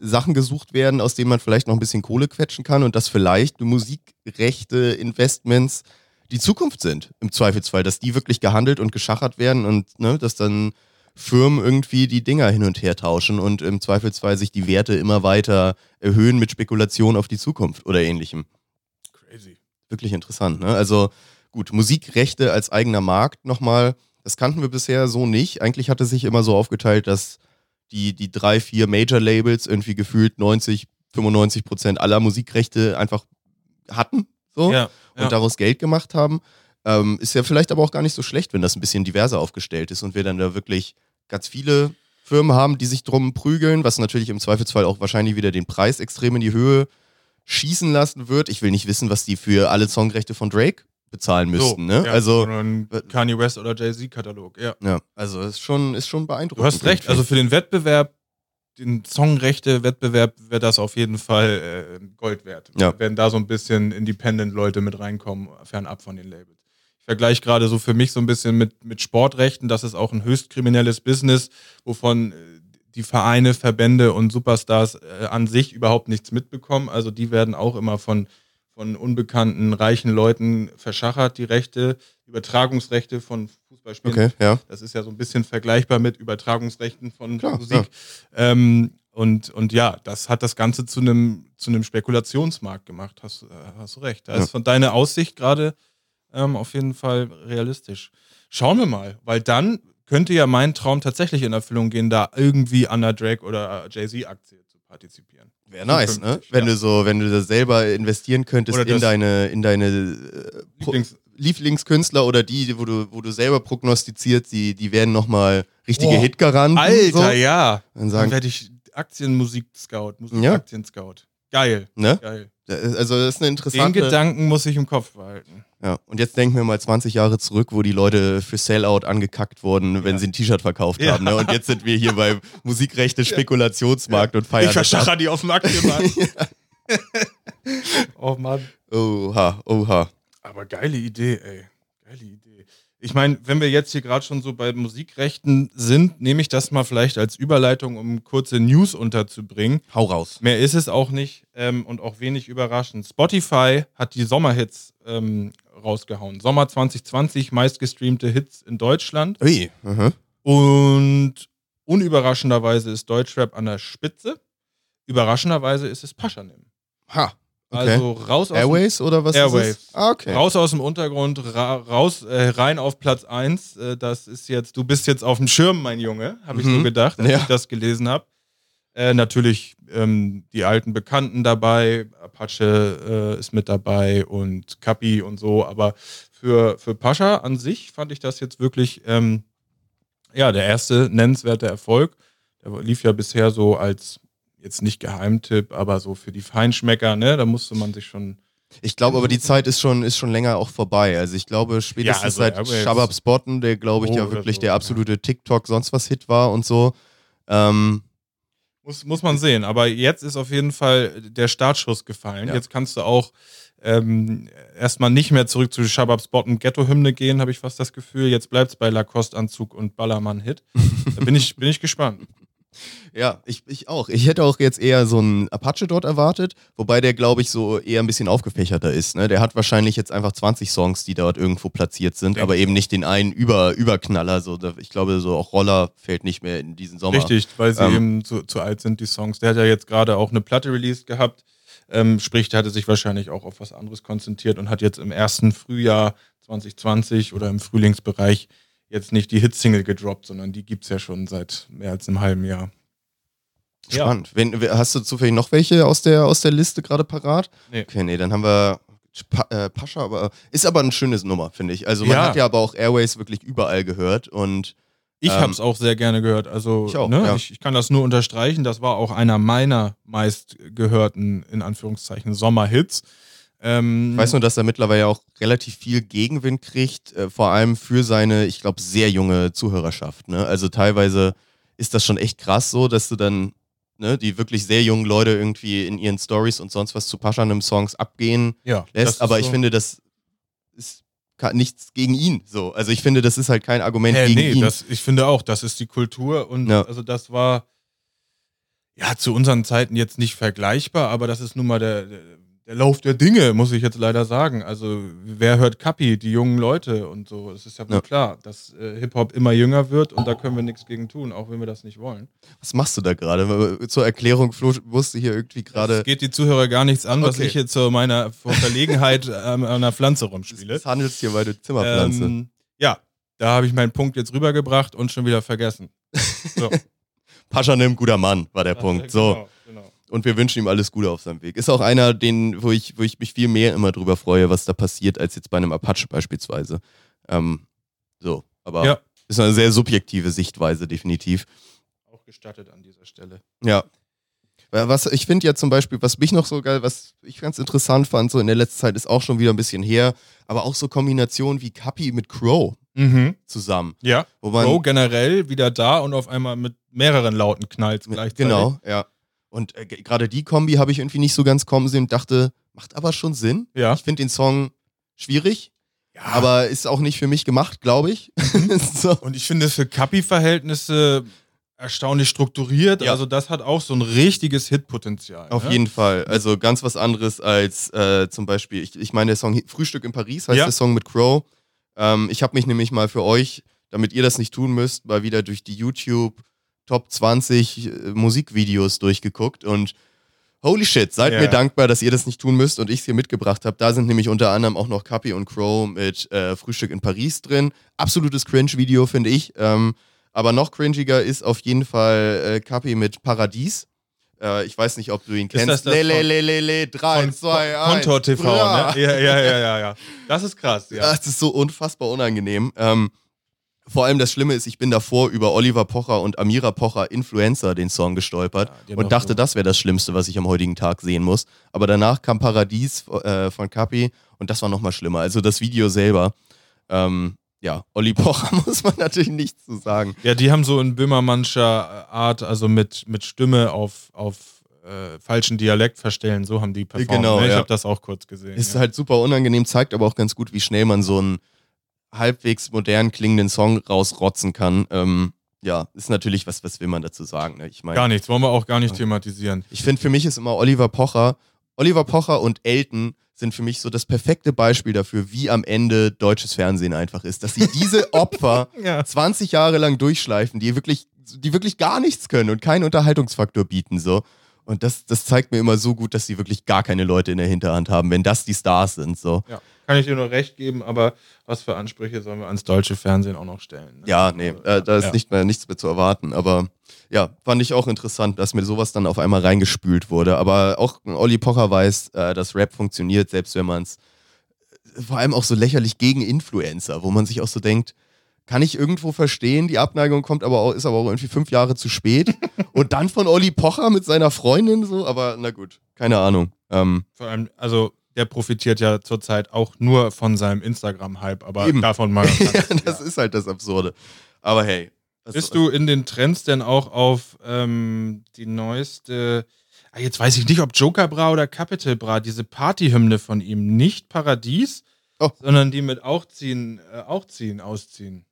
Sachen gesucht werden, aus denen man vielleicht noch ein bisschen Kohle quetschen kann und dass vielleicht Musikrechte, Investments die Zukunft sind, im Zweifelsfall, dass die wirklich gehandelt und geschachert werden und ne, dass dann Firmen irgendwie die Dinger hin und her tauschen und im Zweifelsfall sich die Werte immer weiter erhöhen mit Spekulation auf die Zukunft oder ähnlichem. Wirklich interessant, ne? Also gut, Musikrechte als eigener Markt nochmal, das kannten wir bisher so nicht. Eigentlich hatte sich immer so aufgeteilt, dass die, die drei, vier Major-Labels irgendwie gefühlt 90, 95 Prozent aller Musikrechte einfach hatten. So Ja, und ja. daraus Geld gemacht haben. Ähm, ist ja vielleicht aber auch gar nicht so schlecht, wenn das ein bisschen diverser aufgestellt ist und wir dann da wirklich ganz viele Firmen haben, die sich drum prügeln, was natürlich im Zweifelsfall auch wahrscheinlich wieder den Preis extrem in die Höhe schießen lassen wird. Ich will nicht wissen, was die für alle Songrechte von Drake bezahlen müssten. ne? ja, also, Kanye West oder Jay-Z-Katalog, ja. ja, also ist schon, ist schon beeindruckend. Du hast recht, also für den Wettbewerb, den Songrechte-Wettbewerb wäre das auf jeden Fall äh, Gold wert. Ja. Wenn da so ein bisschen Independent-Leute mit reinkommen, fernab von den Labels. Ich vergleiche gerade so für mich so ein bisschen mit, mit Sportrechten. Das ist auch ein höchst kriminelles Business, wovon äh, die Vereine, Verbände und Superstars äh, an sich überhaupt nichts mitbekommen. Also die werden auch immer von, von unbekannten, reichen Leuten verschachert, die Rechte, Übertragungsrechte von Fußballspielen. Okay, ja. Das ist ja so ein bisschen vergleichbar mit Übertragungsrechten von Klar, Musik. Ähm, und, und ja, das hat das Ganze zu einem zu einem Spekulationsmarkt gemacht. Hast, äh, hast du recht. Da Ja. ist von deiner Aussicht gerade ähm, auf jeden Fall realistisch. Schauen wir mal, weil dann könnte ja mein Traum tatsächlich in Erfüllung gehen, da irgendwie an der Drake oder Jay-Z-Aktie zu partizipieren. Wäre nice, ne? Zukünftig, Wenn ja. du so, wenn du das selber investieren könntest in deine, in deine äh, Lieblings- Lieblingskünstler oder die, wo du, wo du selber prognostiziert, die, die werden nochmal richtige Boah, Hitgaranten. Alter, so. ja. Dann Dann sagen, werde ich Aktienmusik-Scout, Ja. Musik-Aktien-Scout. Geil, ne? geil. Also das ist eine Den interessante. Gedanken muss ich im Kopf behalten. Ja. Und jetzt denken wir mal 20 Jahre zurück, wo die Leute für Sellout angekackt wurden, wenn Ja. sie ein T-Shirt verkauft Ja. haben. Ne? Und jetzt sind wir hier beim Musikrechte Spekulationsmarkt und feiern. Ich verschacher die auf dem Aktienmarkt. <laughs> oh Mann. Oha, oha. Aber geile Idee, ey. Geile Idee. Ich meine, wenn wir jetzt hier gerade schon so bei Musikrechten sind, nehme ich das mal vielleicht als Überleitung, um kurze News unterzubringen. Hau raus. Mehr ist es auch nicht ähm, und auch wenig überraschend. Spotify hat die Sommerhits ähm, rausgehauen. Sommer 2020, meistgestreamte Hits in Deutschland. Ui. aha. Und unüberraschenderweise ist Deutschrap an der Spitze. Überraschenderweise ist es Paschanim. Ha. Okay. Also raus aus, Airways oder was Airwaves. Ah, okay. raus aus dem Untergrund, ra raus, äh, rein auf Platz 1. Äh, das ist jetzt, du bist jetzt auf dem Schirm, mein Junge, habe ich Mhm. so gedacht, als Ja. ich das gelesen habe. Äh, natürlich ähm, die alten Bekannten dabei, Apache äh, ist mit dabei und Kapi und so, aber für, für Pascha an sich fand ich das jetzt wirklich, ähm, ja, der erste nennenswerte Erfolg. Der lief ja bisher so als, jetzt nicht Geheimtipp, aber so für die Feinschmecker, ne, da musste man sich schon Ich glaube aber, die Zeit ist schon, ist schon länger auch vorbei. Also ich glaube, spätestens also seit Shabab Spotten, der glaube ich Oh, ja wirklich so, der ja. absolute TikTok sonst was Hit war und so. Ähm, Muss, muss man sehen. Aber jetzt ist auf jeden Fall der Startschuss gefallen. Ja. Jetzt kannst du auch ähm, erstmal nicht mehr zurück zu Shababs Bottom Ghetto-Hymne gehen, habe ich fast das Gefühl. Jetzt bleibt es bei Lacoste-Anzug und Ballermann-Hit. <laughs> Da bin ich, bin ich gespannt. Ja, ich, ich auch. Ich hätte auch jetzt eher so einen Apache dort erwartet, wobei der, glaube ich, so eher ein bisschen aufgefächerter ist. Ne? Der hat wahrscheinlich jetzt einfach 20 Songs, die dort irgendwo platziert sind, Denk aber eben nicht den einen Über Überknaller. So, ich glaube, so auch Roller fällt nicht mehr in diesen Sommer. Richtig, weil sie Ähm. eben zu, zu alt sind, die Songs. Der hat ja jetzt gerade auch eine Platte released gehabt. Ähm, sprich, der hatte sich wahrscheinlich auch auf was anderes konzentriert und hat jetzt im ersten Frühjahr 2020 oder im Frühlingsbereich jetzt nicht die Hitsingle gedroppt, sondern die gibt es ja schon seit mehr als einem halben Jahr. Ja. Spannend. Wenn, hast du zufällig noch welche aus der, aus der Liste gerade parat? Nee. Okay, nee, dann haben wir pa äh, Pascha, aber ist aber ein schönes Nummer, finde ich. Also man Ja. hat ja aber auch Airways wirklich überall gehört und Ich Ähm, habe es auch sehr gerne gehört. Also ich auch, ne, ja. ich, ich kann das nur unterstreichen. Das war auch einer meiner meistgehörten, in Anführungszeichen, Sommerhits. Ähm, ich weiß nur, dass er mittlerweile auch relativ viel Gegenwind kriegt, äh, vor allem für seine, ich glaube, sehr junge Zuhörerschaft. Ne? Also teilweise ist das schon echt krass so, dass du dann ne, die wirklich sehr jungen Leute irgendwie in ihren Stories und sonst was zu Paschanem Songs abgehen ja, lässt. Aber ich so. finde, das ist nichts gegen ihn. So, also ich finde, das ist halt kein Argument Hä, gegen nee, ihn. das, ich finde auch, das ist die Kultur und Ja. also das war ja zu unseren Zeiten jetzt nicht vergleichbar, aber das ist nun mal der, der, der Lauf der Dinge, muss ich jetzt leider sagen. Also wer hört Kapi, die jungen Leute und so. Es ist ja wohl Ja. klar, dass äh, Hip-Hop immer jünger wird und da können wir nichts gegen tun, auch wenn wir das nicht wollen. Was machst du da gerade? Zur Erklärung, Flo wusste hier irgendwie Es gerade. geht die Zuhörer gar nichts an, was Okay. ich hier zu meiner Verlegenheit an einer Pflanze rumspiele. Es handelt hier bei der Zimmerpflanze. Ähm, ja, da habe ich meinen Punkt jetzt rübergebracht und schon wieder vergessen. So. <laughs> Paschanem, guter Mann, war der <laughs> Punkt. So. Genau, genau. Und wir wünschen ihm alles Gute auf seinem Weg. Ist auch einer, den, wo ich, wo ich mich viel mehr immer drüber freue, was da passiert, als jetzt bei einem Apache beispielsweise. Ähm, so, aber Ja. ist eine sehr subjektive Sichtweise, definitiv. Auch gestattet an dieser Stelle. Ja. Was ich finde ja zum Beispiel, was mich noch so geil, was ich ganz interessant fand, so in der letzten Zeit ist auch schon wieder ein bisschen her, aber auch so Kombinationen wie Kapi mit Crow Mhm. zusammen. Ja. Wo man, Pro generell wieder da und auf einmal mit mehreren lauten Knalls gleichzeitig. Genau, ja. Und äh, ge- gerade die Kombi habe ich irgendwie nicht so ganz kommen sehen und dachte, macht aber schon Sinn. Ja. Ich finde den Song schwierig, ja. aber ist auch nicht für mich gemacht, glaube ich. <laughs> so. und ich finde es für Kapi-Verhältnisse erstaunlich strukturiert. Ja. Also das hat auch so ein richtiges Hitpotenzial. Auf ne? jeden Fall. Also ganz was anderes als äh, zum Beispiel, ich, ich meine, der Song Frühstück in Paris heißt Ja. der Song mit Crow. Ähm, ich habe mich nämlich mal für euch, damit ihr das nicht tun müsst, mal wieder durch die YouTube Top 20 äh, Musikvideos durchgeguckt und holy shit, seid Ja. mir dankbar, dass ihr das nicht tun müsst und ich es hier mitgebracht habe. Da sind nämlich unter anderem auch noch Kapi und Crow mit äh, Frühstück in Paris drin. Absolutes Cringe-Video, finde ich. Ähm, aber noch cringiger ist auf jeden Fall äh, Kapi mit Paradies. Äh, ich weiß nicht, ob du ihn kennst. das das le, le, von- le, le, le, 3, Von 2, 1. Kontor TV, ne? Ja, ja, ja, ja, ja. Das ist krass, ja. Das ist so unfassbar unangenehm. Ähm, vor allem das Schlimme ist, ich bin davor über Oliver Pocher und Amira Pocher Influencer den Song gestolpert Ja, und dachte, so- das wäre das Schlimmste, was ich am heutigen Tag sehen muss. Aber danach kam Paradies äh, von Kapi und das war nochmal schlimmer. Also das Video selber. Ähm, ja, Olli Pocher <laughs> muss man natürlich nichts zu sagen. Ja, die haben so in Böhmermannscher Art, also mit, mit Stimme auf, auf äh, falschen Dialekt verstellen, so haben die performt. Genau, ne? Ich ja. habe das auch kurz gesehen. Ist ja. halt super unangenehm, zeigt aber auch ganz gut, wie schnell man so einen halbwegs modern klingenden Song rausrotzen kann. Ähm, ja, ist natürlich was, was will man dazu sagen. Ne? Ich meine, Gar nichts, wollen wir auch gar nicht thematisieren. Ich finde, für mich ist immer Oliver Pocher, Oliver Pocher und Elton sind für mich so das perfekte Beispiel dafür, wie am Ende deutsches Fernsehen einfach ist. Dass sie diese <laughs> Opfer Ja. 20 Jahre lang durchschleifen, die wirklich, die wirklich gar nichts können und keinen Unterhaltungsfaktor bieten. So. Und das, das zeigt mir immer so gut, dass sie wirklich gar keine Leute in der Hinterhand haben, wenn das die Stars sind. So. Ja, kann ich dir nur recht geben, aber was für Ansprüche sollen wir ans deutsche Fernsehen auch noch stellen? ne? Ja, nee, äh, da ist Ja. nicht mehr, nichts mehr zu erwarten. Aber ja, fand ich auch interessant, dass mir sowas dann auf einmal reingespült wurde. Aber auch Olli Pocher weiß, äh, dass Rap funktioniert, selbst wenn man es vor allem auch so lächerlich gegen Influencer, wo man sich auch so denkt, kann ich irgendwo verstehen, die Abneigung kommt aber auch, ist aber auch irgendwie fünf Jahre zu spät. <laughs> Und dann von Olli Pocher mit seiner Freundin so, aber na gut, keine Ahnung. Ähm, Vor allem, also der profitiert ja zurzeit auch nur von seinem Instagram-Hype, aber Eben. davon mal. <laughs> ja, das ja. ist halt das Absurde. Aber hey. Bist du in den Trends denn auch auf ähm, die neueste Ah, Jetzt weiß ich nicht, ob Joker Bra oder Capital Bra, diese Partyhymne von ihm, nicht Paradies, Oh. sondern die mit auch ziehen, äh, auch ziehen, ausziehen.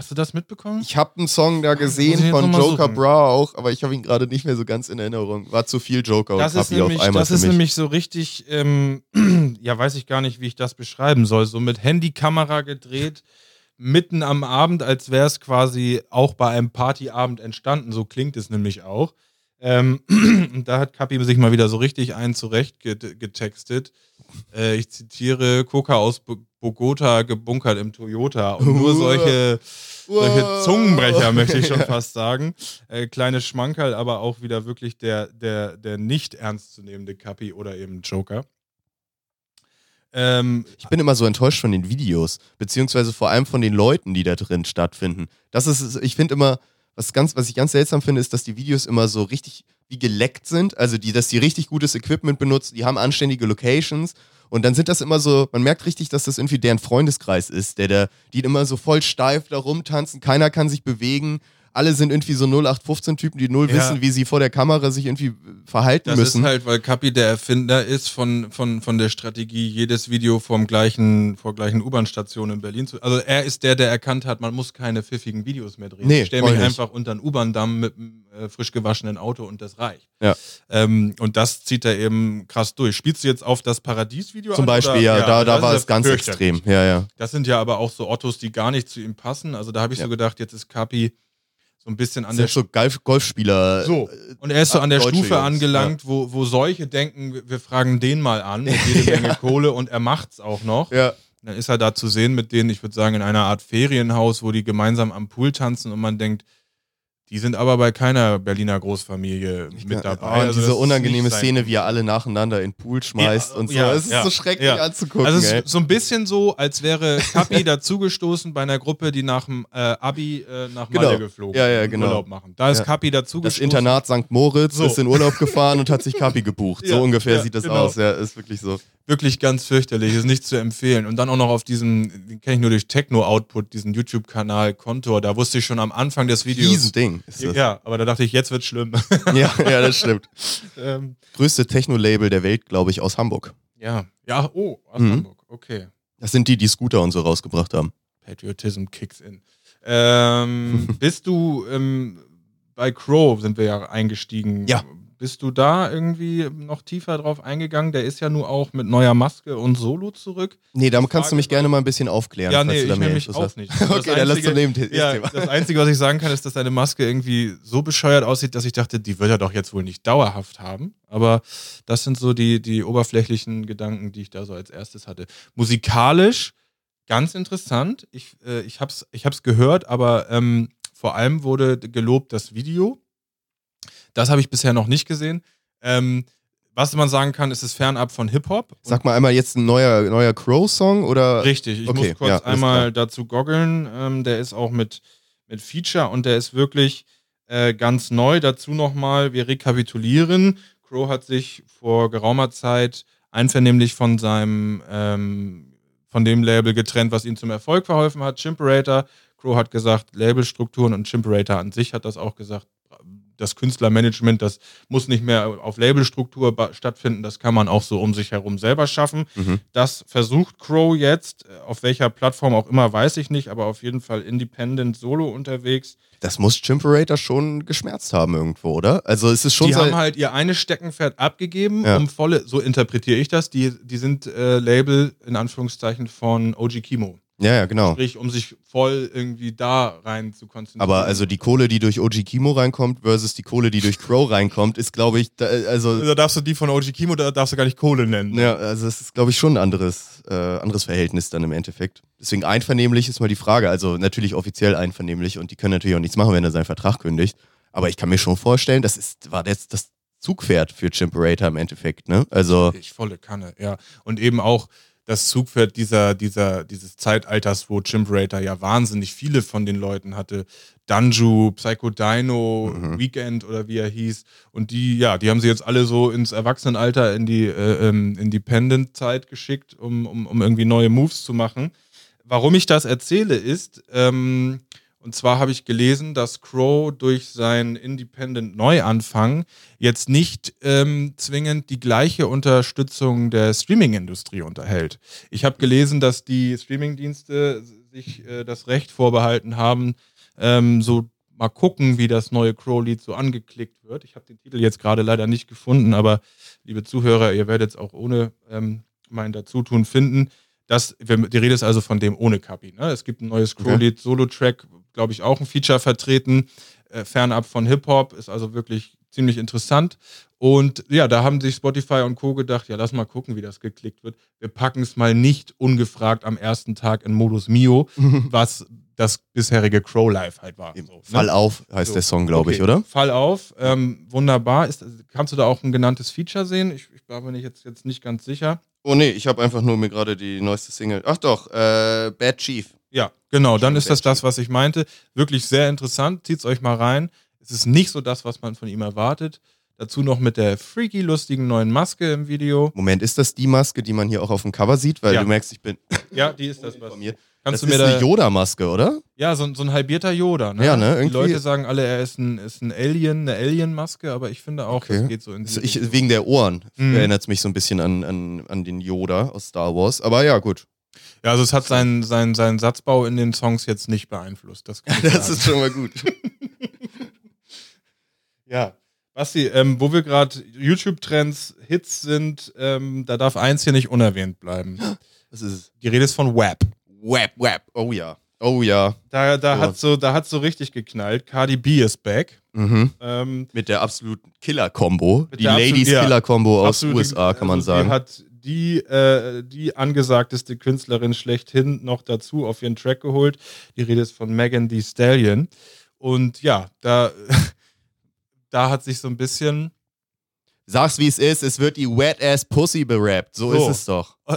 Hast du das mitbekommen? Ich habe einen Song da gesehen von Joker suchen. Bra auch, aber ich habe ihn gerade nicht mehr so ganz in Erinnerung. War zu viel Joker das und ist, Kapi auf nämlich, einmal das ist nämlich so richtig, ähm, <clears throat> ja, weiß ich gar nicht, wie ich das beschreiben soll. So mit Handykamera gedreht, mitten am Abend, als wäre es quasi auch bei einem Partyabend entstanden. So klingt es nämlich auch. Ähm, <clears throat> und da hat Kapi sich mal wieder so richtig einen zurecht get getextet. Äh, ich zitiere: Coca aus Bo- Bogota gebunkert im Toyota. Und nur solche, solche. Zungenbrecher, möchte ich schon <laughs> fast sagen. Äh, kleine Schmankerl, aber auch wieder wirklich der, der, der nicht ernstzunehmende Kapi oder eben Joker. Ähm, Ich bin immer so enttäuscht von den Videos, beziehungsweise vor allem von den Leuten, die da drin stattfinden. Das ist, ich finde immer, was, ganz, was ich ganz seltsam finde, ist, dass die Videos immer so richtig wie geleckt sind. Also, die, dass die richtig gutes Equipment benutzen, die haben anständige Locations. Und dann sind das immer so, man merkt richtig, dass das irgendwie deren Freundeskreis ist, der, der, die immer so voll steif da rumtanzen, keiner kann sich bewegen. Alle sind irgendwie so 0815-Typen, die null Ja. wissen, wie sie vor der Kamera sich irgendwie verhalten Das müssen. ist halt, weil Kapi der Erfinder ist von, von, von der Strategie, jedes Video vom gleichen, vor gleichen U-Bahn-Stationen in Berlin zu. Also er ist der, der erkannt hat, man muss keine pfiffigen Videos mehr drehen. Nee, ich stelle mich nicht. einfach unter einen U-Bahn-Damm mit einem äh, frisch gewaschenen Auto und das reicht. Ja. Ähm, und das zieht er eben krass durch. Spielst du jetzt auf das Paradies-Video Zum an, Beispiel, oder? ja, da, da das war es ja ganz extrem. Ja, ja. Das sind ja aber auch so Ottos, die gar nicht zu ihm passen. Also da habe ich Ja. so gedacht, jetzt ist Kapi so ein bisschen an der so Golf Golfspieler. so. äh, Und er ist so an der Deutsche Stufe Jungs, angelangt, wo, wo solche denken, wir- wir fragen den mal an, mit jede <laughs> Menge Kohle und er macht's auch noch. Ja. Dann ist er da zu sehen mit denen, ich würde sagen, in einer Art Ferienhaus, wo die gemeinsam am Pool tanzen und man denkt, die sind aber bei keiner Berliner Großfamilie mit dabei. Oh, Also das diese ist unangenehme Szene, wie er alle nacheinander in den Pool schmeißt Ja, und so. ja, es ist ja, so schrecklich ja. anzugucken. Also es ist so ein bisschen so, als wäre Kapi <laughs> dazugestoßen bei einer Gruppe, die nach dem äh, Abi äh, nach Malle Genau. geflogen Ja, ja, und genau. Urlaub machen. Da ist Ja. Kapi Das dazugestoßen. Internat St. Moritz So. ist in Urlaub gefahren und hat sich Kapi gebucht. <laughs> Ja, so ungefähr ja, sieht das genau. aus. Ja, ist wirklich so. Wirklich ganz fürchterlich, ist nicht zu empfehlen. Und dann auch noch auf diesem, den kenne ich nur durch Techno-Output, diesen YouTube-Kanal Kontor, da wusste ich schon am Anfang des Videos. Riesending ist das. Ja, aber da dachte ich, jetzt wird schlimm. <laughs> Ja, ja, das stimmt. <laughs> ähm, Größte Techno-Label der Welt, glaube ich, aus Hamburg. ja, ja, oh, aus Mhm. Hamburg, okay. Das sind die, die Scooter und so rausgebracht haben. Patriotism kicks in. Ähm, <laughs> bist du ähm, bei Crow sind wir ja eingestiegen. Ja. Bist du da irgendwie noch tiefer drauf eingegangen? Der ist ja nur auch mit neuer Maske und Solo zurück. Nee, da kannst du mich gerne mal ein bisschen aufklären. Ja, falls nee, du ich nämlich Infos auch hast. nicht. <laughs> Das Okay, dann lass Einzige- zu dem The- Ja, Thema. das Einzige, was ich sagen kann, ist, dass deine Maske irgendwie so bescheuert aussieht, dass ich dachte, die wird er doch jetzt wohl nicht dauerhaft haben. Aber das sind so die, die oberflächlichen Gedanken, die ich da so als erstes hatte. Musikalisch ganz interessant. Ich, äh, ich habe es ich hab's gehört, aber ähm, vor allem wurde gelobt das Video. Das habe ich bisher noch nicht gesehen. Ähm, was man sagen kann, ist es fernab von Hip-Hop. Sag mal einmal jetzt ein neuer, neuer Crow-Song oder? Richtig, ich Okay, muss kurz ja, einmal dazu goggeln. Ähm, der ist auch mit, mit Feature und der ist wirklich äh, ganz neu. Dazu nochmal, wir rekapitulieren. Crow hat sich vor geraumer Zeit einvernehmlich von seinem, ähm, von dem Label getrennt, was ihm zum Erfolg verholfen hat, Chimperator. Crow hat gesagt, Labelstrukturen und Chimperator an sich hat das auch gesagt. Das Künstlermanagement, das muss nicht mehr auf Labelstruktur stattfinden, das kann man auch so um sich herum selber schaffen. Mhm. Das versucht Crow jetzt, äh, auf welcher Plattform auch immer, weiß ich nicht, aber auf jeden Fall independent solo unterwegs. Das muss Chimperator schon geschmerzt haben irgendwo, oder? Also es ist schon die haben halt ihr eine Steckenpferd abgegeben, Ja. um volle, so interpretiere ich das, die, die sind äh, Label in Anführungszeichen von OG Kimo. Ja, ja, genau. Sprich, um sich voll irgendwie da rein zu konzentrieren. Aber also die Kohle, die durch OG Kimo reinkommt, versus die Kohle, die durch Crow reinkommt, ist, glaube ich, da, also da darfst du die von OG Kimo, da darfst du gar nicht Kohle nennen. Ja, also es ist, glaube ich, schon ein anderes, äh, anderes Verhältnis dann im Endeffekt. Deswegen einvernehmlich ist mal die Frage. Also natürlich offiziell einvernehmlich und die können natürlich auch nichts machen, wenn er seinen Vertrag kündigt. Aber ich kann mir schon vorstellen, das ist, war jetzt das Zugpferd für Chimperator im Endeffekt, ne? Also, Ich volle Kanne, ja. Und eben auch das Zugpferd dieser, dieser, dieses Zeitalters, wo Chimperator ja wahnsinnig viele von den Leuten hatte. Danju, Psycho Dino, Mhm. Weekend oder wie er hieß. Und die, ja, die haben sie jetzt alle so ins Erwachsenenalter, in die äh, ähm, Independent-Zeit geschickt, um, um, um irgendwie neue Moves zu machen. Warum ich das erzähle, ist, ähm, Und zwar habe ich gelesen, dass Crow durch seinen Independent Neuanfang jetzt nicht ähm, zwingend die gleiche Unterstützung der Streaming-Industrie unterhält. Ich habe gelesen, dass die Streaming-Dienste sich äh, das Recht vorbehalten haben, ähm, so mal gucken, wie das neue Crow-Lied so angeklickt wird. Ich habe den Titel jetzt gerade leider nicht gefunden, aber liebe Zuhörer, ihr werdet es auch ohne ähm, mein Dazutun finden. Das, die Rede ist also von dem ohne Kapi. Ne? Es gibt ein neues Crow-Lied, Solo-Track, glaube ich, auch ein Feature vertreten, äh, fernab von Hip-Hop, ist also wirklich ziemlich interessant. Und ja, da haben sich Spotify und Co. gedacht, ja, lass mal gucken, wie das geklickt wird. Wir packen es mal nicht ungefragt am ersten Tag in Modus Mio, <laughs> was das bisherige Crow Live halt war. So, ne? Fall auf heißt So, der Song, glaube okay. ich, oder? Fall auf, ähm, wunderbar. Ist, kannst du da auch ein genanntes Feature sehen? Ich, ich bin mir nicht jetzt, jetzt nicht ganz sicher. Oh nee, ich habe einfach nur mir gerade die neueste Single. Ach doch, äh, Bad Chief. Ja, genau, dann ist das das, was ich meinte. Wirklich sehr interessant. Zieht's euch mal rein. Es ist nicht so das, was man von ihm erwartet. Dazu noch mit der freaky lustigen neuen Maske im Video. Moment, ist das die Maske, die man hier auch auf dem Cover sieht? Weil Ja. du merkst, ich bin Ja, die ist das was. Kannst das du mir ist da eine Yoda-Maske, oder? Ja, so, ein- so ein halbierter Yoda, ne? Ja, ne, Die Leute sagen alle, er ist ein, ist ein Alien, eine Alien-Maske, aber ich finde auch, Okay. das geht so in die Ich, wegen der Ohren Mhm. erinnert es mich so ein bisschen an, an, an den Yoda aus Star Wars. Aber ja, gut. Ja, also es hat seinen, seinen, seinen Satzbau in den Songs jetzt nicht beeinflusst. Das, <laughs> Das ist schon mal gut. <laughs> Ja. Basti, ähm, wo wir gerade YouTube-Trends, Hits sind, ähm, da darf eins hier nicht unerwähnt bleiben. <gasps> Das ist Die Rede ist von Web. Web, Web. Oh ja. Oh ja. Da, da Ja. hat so, da hat so richtig geknallt. Cardi B ist back. Mhm. Ähm, Mit der absoluten Killer-Combo. Die Ladies. Killer-Combo aus absolute- USA, kann man also sagen. Sie hat die, äh, die angesagteste Künstlerin schlechthin noch dazu auf ihren Track geholt. Die Rede ist von Megan Thee Stallion. Und ja, da, <laughs> da hat sich so ein bisschen. Sag's wie es ist, es wird die Wet Ass Pussy berappt. So, So. ist es doch. äh,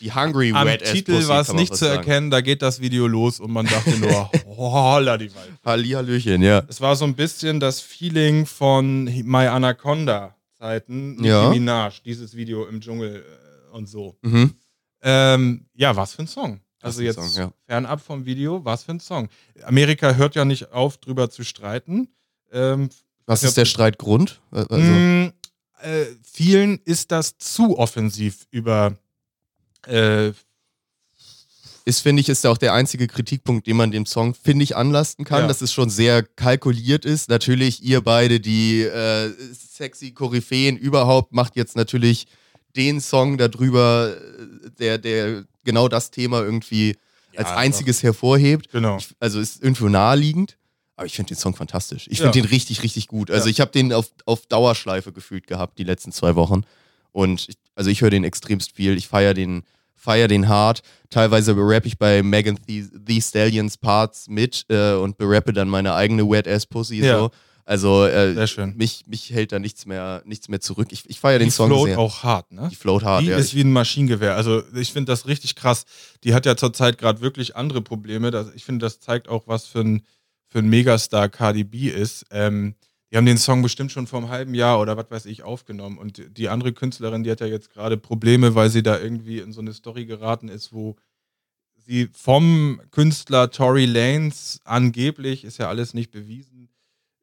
Die Hungry Am Wet Ass Titel Pussy. war es kann man nicht zu sagen. erkennen, da geht das Video los und man dachte nur, <laughs> holla die Wald. Hallihallöchen, ja. Es war so ein bisschen das Feeling von My Anaconda Zeiten, Nicki Ja. Minaj, dieses Video im Dschungel äh, und so. Mhm. Ähm, ja, was für ein Song. Also ein jetzt Song, ja. fernab vom Video, was für ein Song. Amerika hört ja nicht auf, drüber zu streiten. Ähm, Was ist der Streitgrund? Also, mh, äh, vielen ist das zu offensiv über äh, ist, finde ich, ist auch der einzige Kritikpunkt, den man dem Song, finde ich, anlasten kann, Ja. dass es schon sehr kalkuliert ist. Natürlich, ihr beide, die äh, sexy Koryphäen überhaupt, macht jetzt natürlich den Song darüber, der, der genau das Thema irgendwie als Ja, einziges hervorhebt. genau. Ich, also ist irgendwo naheliegend. Aber ich finde den Song fantastisch. Ich Ja. finde den richtig, richtig gut. Also Ja. ich habe den auf, auf Dauerschleife gefühlt gehabt die letzten zwei Wochen. Und ich, also ich höre den extremst viel. Ich feiere den, feier den hart. Teilweise berappe ich bei Megan Thee, Thee Stallions Parts mit äh, und berappe dann meine eigene Wet Ass Pussy. Ja. So. Also äh. Mich, mich hält da nichts mehr, nichts mehr zurück. Ich, ich feiere den Die Song float sehr. auch hart, ne? Die float hard, Die ja. ist wie ein Maschinengewehr. Also ich finde das richtig krass. Die hat ja zurzeit gerade wirklich andere Probleme. Das, ich finde, das zeigt auch, was für ein, für ein Megastar Cardi B ist. Ähm, die haben den Song bestimmt schon vor einem halben Jahr oder was weiß ich aufgenommen. Und die andere Künstlerin, die hat ja jetzt gerade Probleme, weil sie da irgendwie in so eine Story geraten ist, wo sie vom Künstler Tory Lanez angeblich, ist ja alles nicht bewiesen,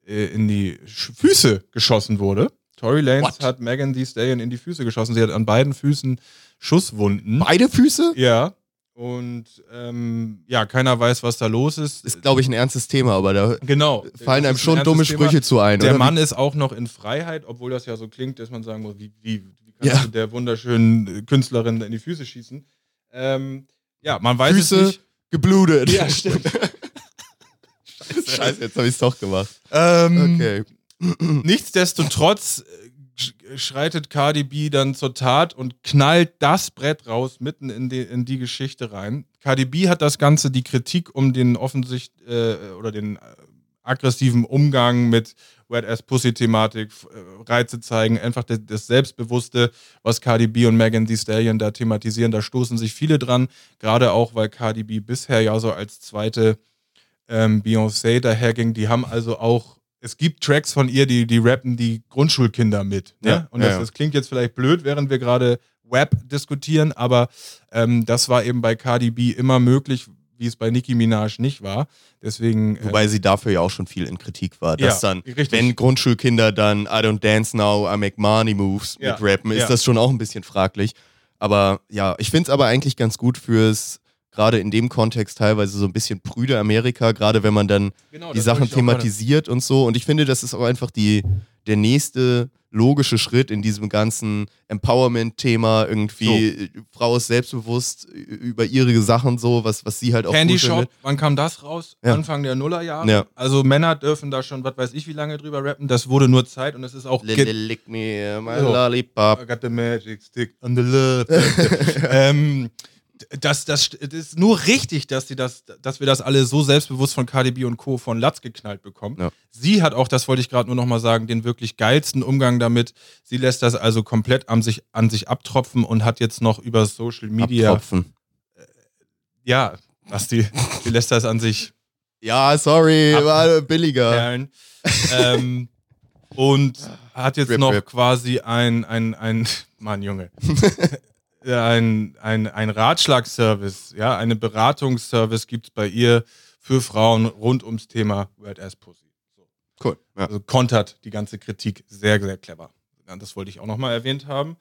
äh, in die Füße geschossen wurde. Tory Lanez What? hat Megan Thee Stallion in die Füße geschossen. Sie hat an beiden Füßen Schusswunden. Beide Füße? Ja. Und ähm, ja, keiner weiß, was da los ist. Ist, glaube ich, ein ernstes Thema, aber da genau. fallen einem ist ein schon dumme Thema. Sprüche zu ein. Der oder? Mann ist auch noch in Freiheit, obwohl das ja so klingt, dass man sagen muss, wie, wie, wie kannst Ja. du der wunderschönen äh, Künstlerin in die Füße schießen? Ähm, ja, man weiß Füße es nicht. geblutet. Ja, stimmt. <laughs> Scheiße, jetzt habe ich es doch gemacht. Ähm, Okay. Nichtsdestotrotz äh, schreitet Cardi B dann zur Tat und knallt das Brett raus mitten in die, in die Geschichte rein. Cardi B hat das Ganze, die Kritik um den offensicht äh, oder den äh, aggressiven Umgang mit Wet Ass Pussy Thematik, äh, Reize zeigen, einfach das, das Selbstbewusste, was Cardi B und Megan Thee Stallion da thematisieren, da stoßen sich viele dran, gerade auch, weil Cardi B bisher ja so als zweite ähm, Beyoncé daherging, die haben also auch, es gibt Tracks von ihr, die, die rappen die Grundschulkinder mit. Ne? Ja, und das, ja. das klingt jetzt vielleicht blöd, während wir gerade Web diskutieren, aber ähm, das war eben bei Cardi B immer möglich, wie es bei Nicki Minaj nicht war. Deswegen. äh, Wobei sie dafür ja auch schon viel in Kritik war. Dass dann, richtig. wenn Grundschulkinder dann I don't dance now, I make money moves mit rappen, ist das schon auch ein bisschen fraglich. Aber ja, ich finde es aber eigentlich ganz gut fürs, gerade in dem Kontext teilweise so ein bisschen prüde Amerika, gerade wenn man dann genau, die Sachen thematisiert und so. Und ich finde, das ist auch einfach die, der nächste logische Schritt in diesem ganzen Empowerment-Thema. Irgendwie, äh, Frau ist selbstbewusst über ihre Sachen so, was, was sie halt auch Candy Shop, wann kam das raus? Ja. Anfang der Nullerjahre. Ja. Also Männer dürfen da schon, was weiß ich, wie lange drüber rappen. Das wurde nur Zeit und es ist auch. Lick, lick me, my So. lollipop. I got the magic stick on the love. <laughs> ähm, das, das, das ist nur richtig, dass, sie das, dass wir das alle so selbstbewusst von KDB und Co. von Latz geknallt bekommen. Ja. Sie hat auch, das wollte ich gerade nur nochmal sagen, den wirklich geilsten Umgang damit. Sie lässt das also komplett an sich, an sich abtropfen und hat jetzt noch über Social Media. Abtropfen. Ja, was die, die lässt das an sich Ja, sorry, Ab- war billiger. Ähm, und hat jetzt Rip, noch rip. quasi ein, ein, ein, Mann, Junge, <laughs> ein, ein, ein Ratschlagsservice, ja, eine Beratungsservice gibt es bei ihr für Frauen rund ums Thema Wet Ass Pussy. So. Cool. Ja. Also kontert die ganze Kritik sehr, sehr clever. Das wollte ich auch nochmal erwähnt haben.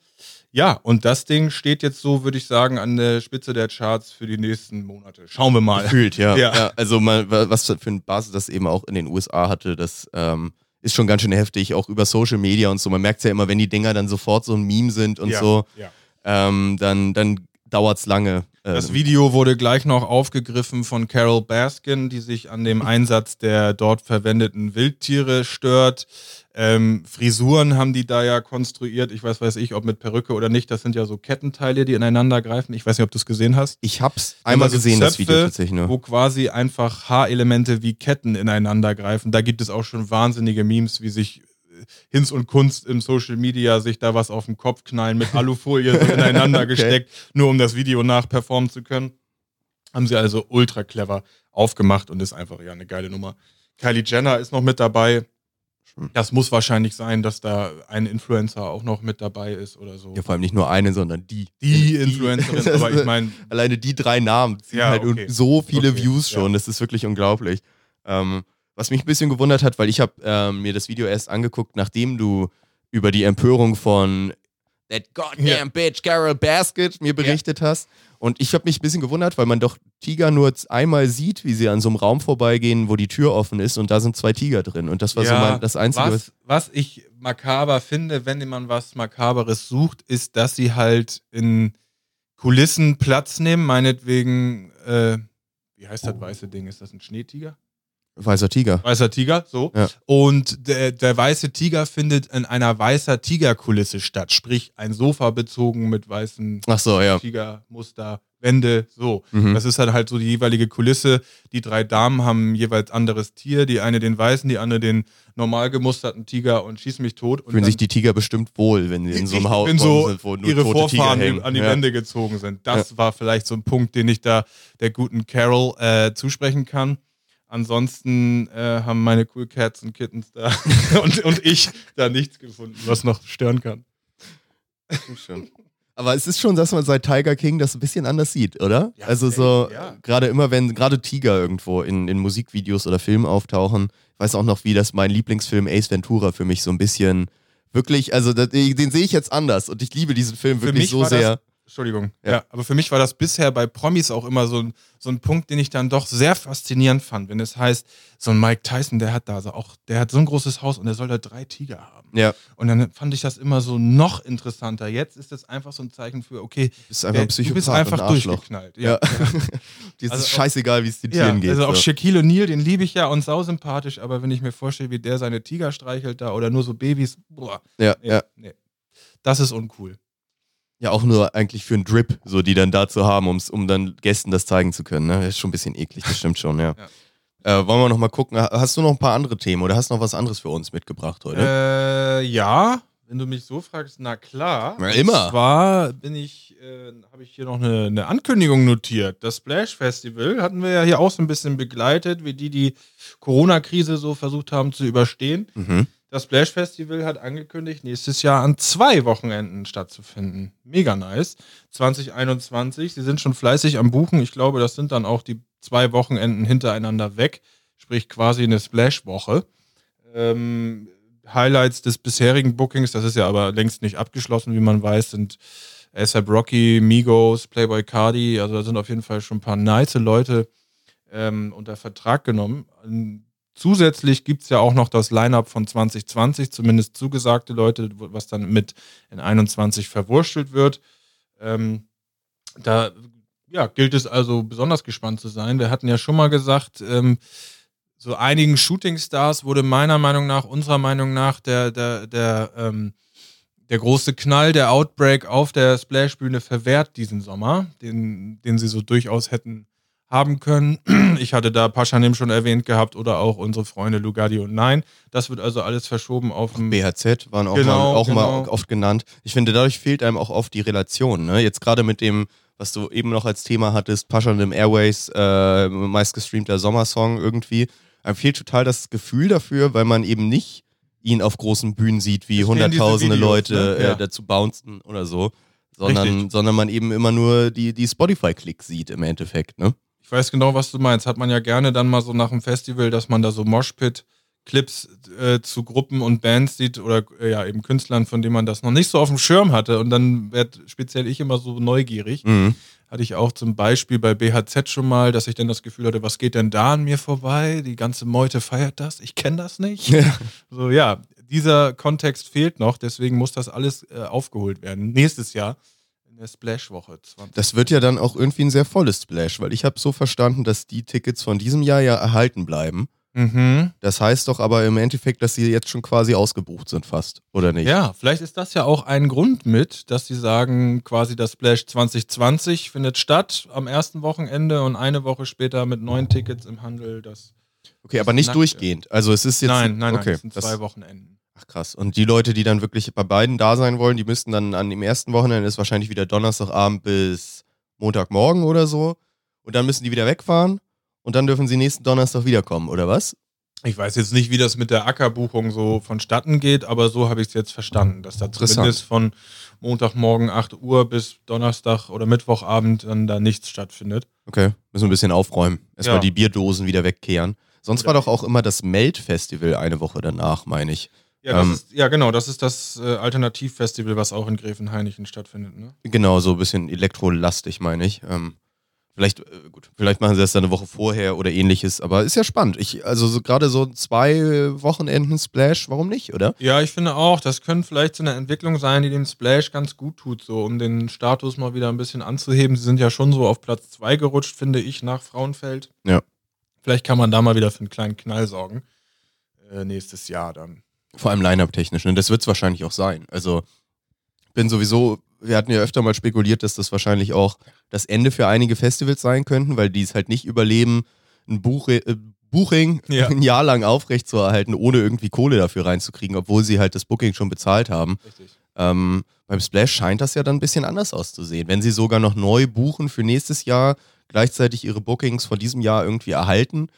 Ja, und das Ding steht jetzt so, würde ich sagen, an der Spitze der Charts für die nächsten Monate. Schauen wir mal. Gefühlt, ja. <laughs> Ja. ja. Also mal, wa- was für eine Basis das eben auch in den USA hatte, das ähm, ist schon ganz schön heftig, auch über Social Media und so. Man merkt ja immer, wenn die Dinger dann sofort so ein Meme sind und ja, so, Ja. Ähm, dann, dann dauert es lange. Äh, Das Video wurde gleich noch aufgegriffen von Carol Baskin, die sich an dem Einsatz der dort verwendeten Wildtiere stört. Ähm, Frisuren haben die da ja konstruiert. Ich weiß, weiß ich, ob mit Perücke oder nicht. Das sind ja so Kettenteile, die ineinander greifen. Ich weiß nicht, ob du es gesehen hast. ich hab's einmal Also gesehen, das Zöpfe, Video tatsächlich nur. Wo quasi einfach Haarelemente wie Ketten ineinander greifen. Da gibt es auch schon wahnsinnige Memes, wie sich Hinz und Kunst im Social Media sich da was auf den Kopf knallen, mit Alufolie so <laughs> ineinander Okay. gesteckt, nur um das Video nachperformen zu können. Haben sie also ultra clever aufgemacht und ist einfach ja eine geile Nummer. Kylie Jenner ist noch mit dabei. Das muss wahrscheinlich sein, dass da ein Influencer auch noch mit dabei ist oder so. Ja, vor allem nicht nur eine, sondern die. Die Influencerin, <laughs> aber ich meine, Alleine die drei Namen ziehen Ja, halt okay. so viele Okay, Views ja. schon. Das ist wirklich unglaublich. Ähm, was mich ein bisschen gewundert hat, weil ich habe ähm, mir das Video erst angeguckt, nachdem du über die Empörung von That goddamn Ja. bitch Carol Basket mir berichtet hast. Und ich habe mich ein bisschen gewundert, weil man doch Tiger nur einmal sieht, wie sie an so einem Raum vorbeigehen, wo die Tür offen ist und da sind zwei Tiger drin. Und das war so mein, das Einzige, was. was, was ich makaber finde, wenn man was Makaberes sucht, ist, dass sie halt in Kulissen Platz nehmen, meinetwegen, äh, wie heißt das weiße Ding? Ist das ein Schneetiger? Weißer Tiger. Weißer Tiger, so. Ja. Und der, der weiße Tiger findet in einer weißer Tigerkulisse statt, sprich ein Sofa bezogen mit weißen Ach so, ja. Tigermuster, Wände, so. Mhm. Das ist dann halt so die jeweilige Kulisse. Die drei Damen haben jeweils anderes Tier. Die eine den weißen, die andere den normal gemusterten Tiger und schieß mich tot. Und Fühlen sich die Tiger bestimmt wohl, wenn sie in so einem Haus sind, wo nur ihre tote Tiger Vorfahren hängen. an die ja. Wände gezogen sind. Das war vielleicht so ein Punkt, den ich da der guten Carol äh, zusprechen kann. Ansonsten äh, haben meine Cool Cats und Kittens da <laughs> und, und ich da nichts gefunden, was noch stören kann. Aber es ist schon, dass man seit Tiger King das ein bisschen anders sieht, oder? Ja, also so, ja. gerade immer, wenn gerade Tiger irgendwo in, in Musikvideos oder Filmen auftauchen, ich weiß auch noch, wie das mein Lieblingsfilm Ace Ventura für mich so ein bisschen wirklich, also das, den sehe ich jetzt anders und ich liebe diesen Film Für wirklich so war das- sehr. Entschuldigung. Ja. Ja. aber für mich war das bisher bei Promis auch immer so ein, so ein Punkt, den ich dann doch sehr faszinierend fand, wenn es heißt, so ein Mike Tyson, der hat da so auch, der hat so ein großes Haus und der soll da drei Tiger haben. Ja, Und dann fand ich das immer so noch interessanter. Jetzt ist es einfach so ein Zeichen für, okay, bist einfach der, du bist einfach durchgeknallt. Ja. Ja. <laughs> Ist Also scheißegal, wie es den Ja, Tieren geht. also auch so. Shaquille O'Neal, den liebe ich ja und sausympathisch, aber wenn ich mir vorstelle, wie der seine Tiger streichelt da oder nur so Babys, boah, ja, nee, ja. nee. Das ist uncool. Ja, auch nur eigentlich für einen Drip, so die dann dazu haben, um's, um dann Gästen das zeigen zu können. Ne? Das ist schon ein bisschen eklig, das stimmt schon, ja. <laughs> Äh, wollen wir noch mal gucken, hast du noch ein paar andere Themen oder hast du noch was anderes für uns mitgebracht heute? Äh, ja, wenn du mich so fragst, na klar. Na, immer. Und zwar bin ich, äh, habe ich hier noch eine, eine Ankündigung notiert. Das Splash Festival hatten wir ja hier auch so ein bisschen begleitet, wie die die Corona-Krise so versucht haben zu überstehen. Mhm. Das Splash Festival hat angekündigt, nächstes Jahr an zwei Wochenenden stattzufinden. Mega nice. 2021. Sie sind schon fleißig am Buchen. Ich glaube, das sind dann auch die zwei Wochenenden hintereinander weg, sprich quasi eine Splash-Woche. Ähm, Highlights des bisherigen Bookings, das ist ja aber längst nicht abgeschlossen, wie man weiß, sind ASAP Rocky, Migos, Playboy Cardi, also da sind auf jeden Fall schon ein paar nice Leute ähm, unter Vertrag genommen. Zusätzlich gibt es ja auch noch das Line-Up von 2020, zumindest zugesagte Leute, was dann mit in 21 verwurschtelt wird. Ähm, da ja, gilt es also besonders gespannt zu sein. Wir hatten ja schon mal gesagt, ähm, so einigen Shooting-Stars wurde meiner Meinung nach, unserer Meinung nach, der, der, der, ähm, der große Knall, der Outbreak auf der Splash-Bühne verwehrt diesen Sommer, den, den sie so durchaus hätten haben können. <clears throat> Ich hatte da Paschanim schon erwähnt gehabt oder auch unsere Freunde Lugardi und Nein. Das wird also alles verschoben auf dem BHZ waren auch, Genau, mal, auch genau. mal oft genannt. Ich finde, dadurch fehlt einem auch oft die Relation. Ne? Jetzt gerade mit dem, was du eben noch als Thema hattest, Pascha und dem Airways, äh, meistgestreamter Sommersong irgendwie. Einem fehlt total das Gefühl dafür, weil man eben nicht ihn auf großen Bühnen sieht, wie hunderttausende Videos, Leute ne? äh, Ja. dazu bouncen oder so. Sondern, Richtig. sondern man eben immer nur die, die Spotify-Klicks sieht im Endeffekt. Ne? Ich weiß genau, was du meinst. Hat man ja gerne dann mal so nach dem Festival, dass man da so Moshpit-Clips äh, zu Gruppen und Bands sieht oder äh, ja eben Künstlern, von denen man das noch nicht so auf dem Schirm hatte. Und dann werd speziell ich immer so neugierig. Mhm. Hatte ich auch zum Beispiel bei BHZ schon mal, dass ich dann das Gefühl hatte, was geht denn da an mir vorbei? Die ganze Meute feiert das. Ich kenne das nicht. Ja. So, ja, dieser Kontext fehlt noch, deswegen muss das alles äh, aufgeholt werden. Nächstes Jahr in der Splash-Woche 20. Das wird ja dann auch irgendwie ein sehr volles Splash, weil ich habe so verstanden, dass die Tickets von diesem Jahr ja erhalten bleiben. Mhm. Das heißt doch aber im Endeffekt, dass sie jetzt schon quasi ausgebucht sind fast, oder nicht? Ja, vielleicht ist das ja auch ein Grund mit, dass sie sagen, quasi das Splash 2020 findet statt am ersten Wochenende und eine Woche später mit neun Tickets im Handel. Das Okay, aber nicht durchgehend. Also es ist jetzt. nein, nein, nein, okay, das sind zwei Wochenenden. Ach krass. Und die Leute, die dann wirklich bei beiden da sein wollen, die müssten dann an dem ersten Wochenende ist wahrscheinlich wieder Donnerstagabend bis Montagmorgen oder so. Und dann müssen die wieder wegfahren und dann dürfen sie nächsten Donnerstag wiederkommen, oder was? Ich weiß jetzt nicht, wie das mit der Ackerbuchung so vonstatten geht, aber so habe ich es jetzt verstanden, dass da zumindest von Montagmorgen 8 Uhr bis Donnerstag oder Mittwochabend dann da nichts stattfindet. Okay, müssen wir ein bisschen aufräumen. Erstmal Ja. die Bierdosen wieder wegkehren. Sonst war doch auch immer das Melt-Festival eine Woche danach, meine ich. Ja, Ähm, ist, ja genau, das ist das äh, Alternativfestival, was auch in Gräfenhainichen stattfindet. Ne? Genau, so ein bisschen elektrolastig, meine ich. Ähm, vielleicht, äh, gut, vielleicht machen sie das dann eine Woche vorher oder ähnliches, aber ist ja spannend. Ich, also so, gerade so zwei Wochenenden Splash, warum nicht, oder? Ja, ich finde auch, das könnte vielleicht so eine Entwicklung sein, die dem Splash ganz gut tut, so um den Status mal wieder ein bisschen anzuheben. Sie sind ja schon so auf Platz 2 gerutscht, finde ich, nach Frauenfeld. Ja. Vielleicht kann man da mal wieder für einen kleinen Knall sorgen. Äh, nächstes Jahr dann. Vor allem Line-Up-technisch. Und das wird es wahrscheinlich auch sein. Also, bin sowieso, wir hatten ja öfter mal spekuliert, dass das wahrscheinlich auch das Ende für einige Festivals sein könnten, weil die es halt nicht überleben, ein Buch, äh, Buching Ja. ein Jahr lang aufrechtzuerhalten, ohne irgendwie Kohle dafür reinzukriegen, obwohl sie halt das Booking schon bezahlt haben. Ähm, beim Splash scheint das ja dann ein bisschen anders auszusehen. Wenn sie sogar noch neu buchen für nächstes Jahr, gleichzeitig ihre Bookings von diesem Jahr irgendwie erhalten,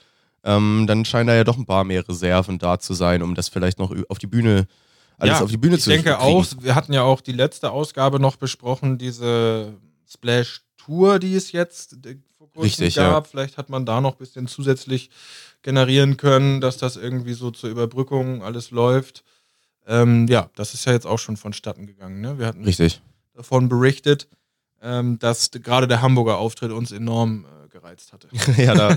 ähm, dann scheinen da ja doch ein paar mehr Reserven da zu sein, um das vielleicht noch auf die Bühne, alles auf die Bühne ich zu denke kriegen. auch, wir hatten ja auch die letzte Ausgabe noch besprochen, diese Splash-Tour, die es jetzt äh, vor kurzem Richtig, ja. gab. Vielleicht hat man da noch ein bisschen zusätzlich generieren können, dass das irgendwie so zur Überbrückung alles läuft. Ähm, ja, das ist ja jetzt auch schon vonstatten gegangen. Ne? Wir hatten Richtig. davon berichtet, ähm, dass gerade der Hamburger Auftritt uns enorm äh, gereizt hatte. <laughs> ja, da,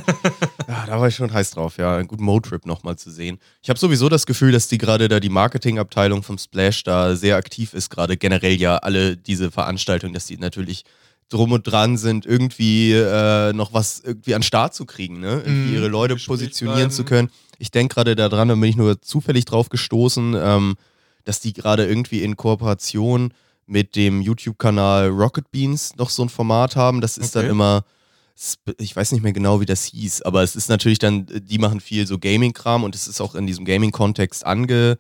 ja, da war ich schon heiß drauf, ja, einen guten Motrip nochmal zu sehen. Ich habe sowieso das Gefühl, dass die gerade da die Marketingabteilung vom Splash da sehr aktiv ist, gerade generell ja alle diese Veranstaltungen, dass die natürlich drum und dran sind, irgendwie äh, noch was irgendwie an Start zu kriegen, ne? Irgendwie Mhm, ihre Leute positionieren zu können. Ich denke gerade daran, da bin ich nur zufällig drauf gestoßen, ähm, dass die gerade irgendwie in Kooperation mit dem YouTube-Kanal Rocket Beans noch so ein Format haben. Das ist dann Okay. immer, Sp- ich weiß nicht mehr genau, wie das hieß, aber es ist natürlich dann, die machen viel so Gaming-Kram und es ist auch in diesem Gaming-Kontext ange,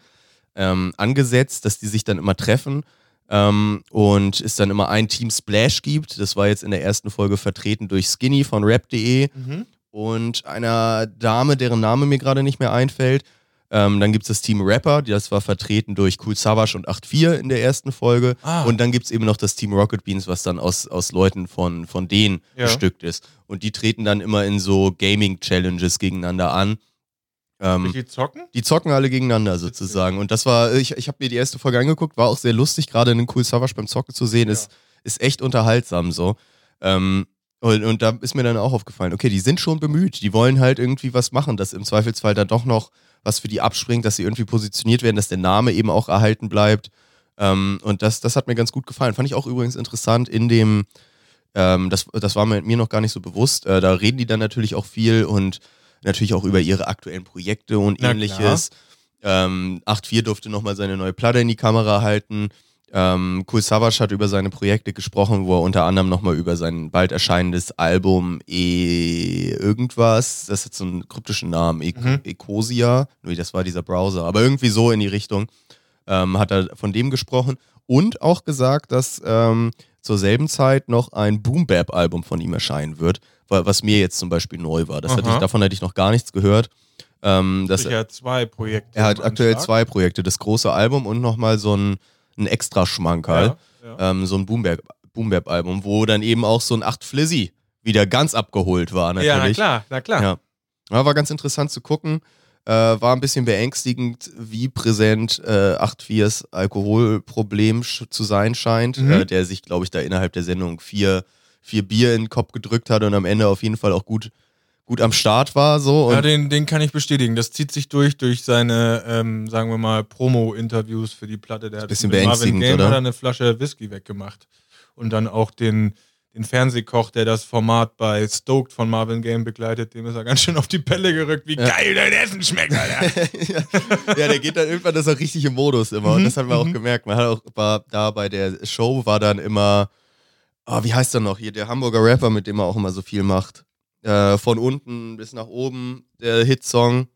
ähm, angesetzt, dass die sich dann immer treffen ähm, und es dann immer ein Team Splash gibt. Das war jetzt in der ersten Folge vertreten durch Skinny von rap.de Mhm. und einer Dame, deren Name mir gerade nicht mehr einfällt. Ähm, dann gibt es das Team Rapper, das war vertreten durch Cool Savage und 8-4 in der ersten Folge. Ah. Und dann gibt es eben noch das Team Rocket Beans, was dann aus, aus Leuten von, von denen Ja. bestückt ist. Und die treten dann immer in so Gaming-Challenges gegeneinander an. Ähm, Die zocken? die zocken alle gegeneinander sozusagen. Und das war, ich, ich habe mir die erste Folge angeguckt, war auch sehr lustig, gerade einen Cool Savage beim Zocken zu sehen, ist, ist echt unterhaltsam so. Ähm, und, und da ist mir dann auch aufgefallen, okay, die sind schon bemüht, die wollen halt irgendwie was machen, dass im Zweifelsfall dann doch noch was für die abspringt, dass sie irgendwie positioniert werden, dass der Name eben auch erhalten bleibt. Ähm, und das, das hat mir ganz gut gefallen. Fand ich auch übrigens interessant in dem, ähm, das, das war mir, mir noch gar nicht so bewusst, äh, da reden die dann natürlich auch viel und natürlich auch über ihre aktuellen Projekte und Na ähnliches. Ähm, 8.4 durfte nochmal seine neue Platte in die Kamera halten. Ähm, Cool Savage hat über seine Projekte gesprochen, wo er unter anderem nochmal über sein bald erscheinendes Album E irgendwas, das hat so einen kryptischen Namen, e Mhm. Ecosia, nee, das war dieser Browser, aber irgendwie so in die Richtung, ähm, hat er von dem gesprochen und auch gesagt, dass ähm, zur selben Zeit noch ein Boom Bap Album von ihm erscheinen wird, wa- was mir jetzt zum Beispiel neu war. Das hatte ich, davon hatte ich noch gar nichts gehört. Ähm, das, Er hat zwei Projekte. er hat aktuell Start. zwei Projekte, das große Album und nochmal so ein, ein extra Schmankerl, Ja, ja. ähm, so ein Boom-Bap-Album, wo dann eben auch so ein 8 Flizzy wieder ganz abgeholt war natürlich. ja, na klar, na klar. Ja. Ja, war ganz interessant zu gucken. Äh, war ein bisschen beängstigend, wie präsent äh, 8.4s Alkoholproblem zu sein scheint, Mhm. äh, der sich, glaube ich, da innerhalb der Sendung vier, vier Bier in den Kopf gedrückt hat und am Ende auf jeden Fall auch gut, gut am Start war. So. Ja, den, den kann ich bestätigen. Das zieht sich durch, durch seine, ähm, sagen wir mal, Promo-Interviews für die Platte. Der hat bisschen mit Marvin Game oder? hat er eine Flasche Whisky weggemacht. Und dann auch den, den Fernsehkoch, der das Format bei Stoked von Marvin Game begleitet, dem ist er ganz schön auf die Pelle gerückt, wie geil dein Essen schmeckt, Alter. <laughs> ja, der geht dann irgendwann, das ist auch richtig im Modus immer. Und das haben wir auch gemerkt. Man hat auch war, da bei der Show war dann immer, ah, wie heißt er noch hier, der Hamburger Rapper, mit dem er auch immer so viel macht. Äh, von unten bis nach oben, der Hitsong.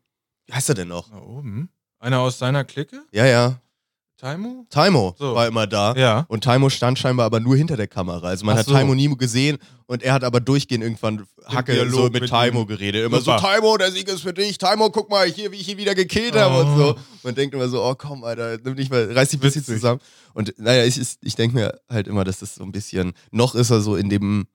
Wie heißt er denn noch? Da oben. Einer aus seiner Clique? Ja, ja. Taimo? Taimo So. war immer da. Ja. Und Taimo stand scheinbar aber nur hinter der Kamera. Also man Ach hat so. Taimo nie gesehen und er hat aber durchgehend irgendwann Hacke so mit mit Taimo geredet. Immer Super. so, Taimo, der Sieg ist für dich. Taimo, guck mal hier, wie ich ihn wieder gekillt habe und Oh. so. Man denkt immer so, oh komm, Alter, nimm dich mal, reiß dich ein bisschen zusammen. Und naja, ich, ich denke mir halt immer, dass das so ein bisschen, noch ist er so in dem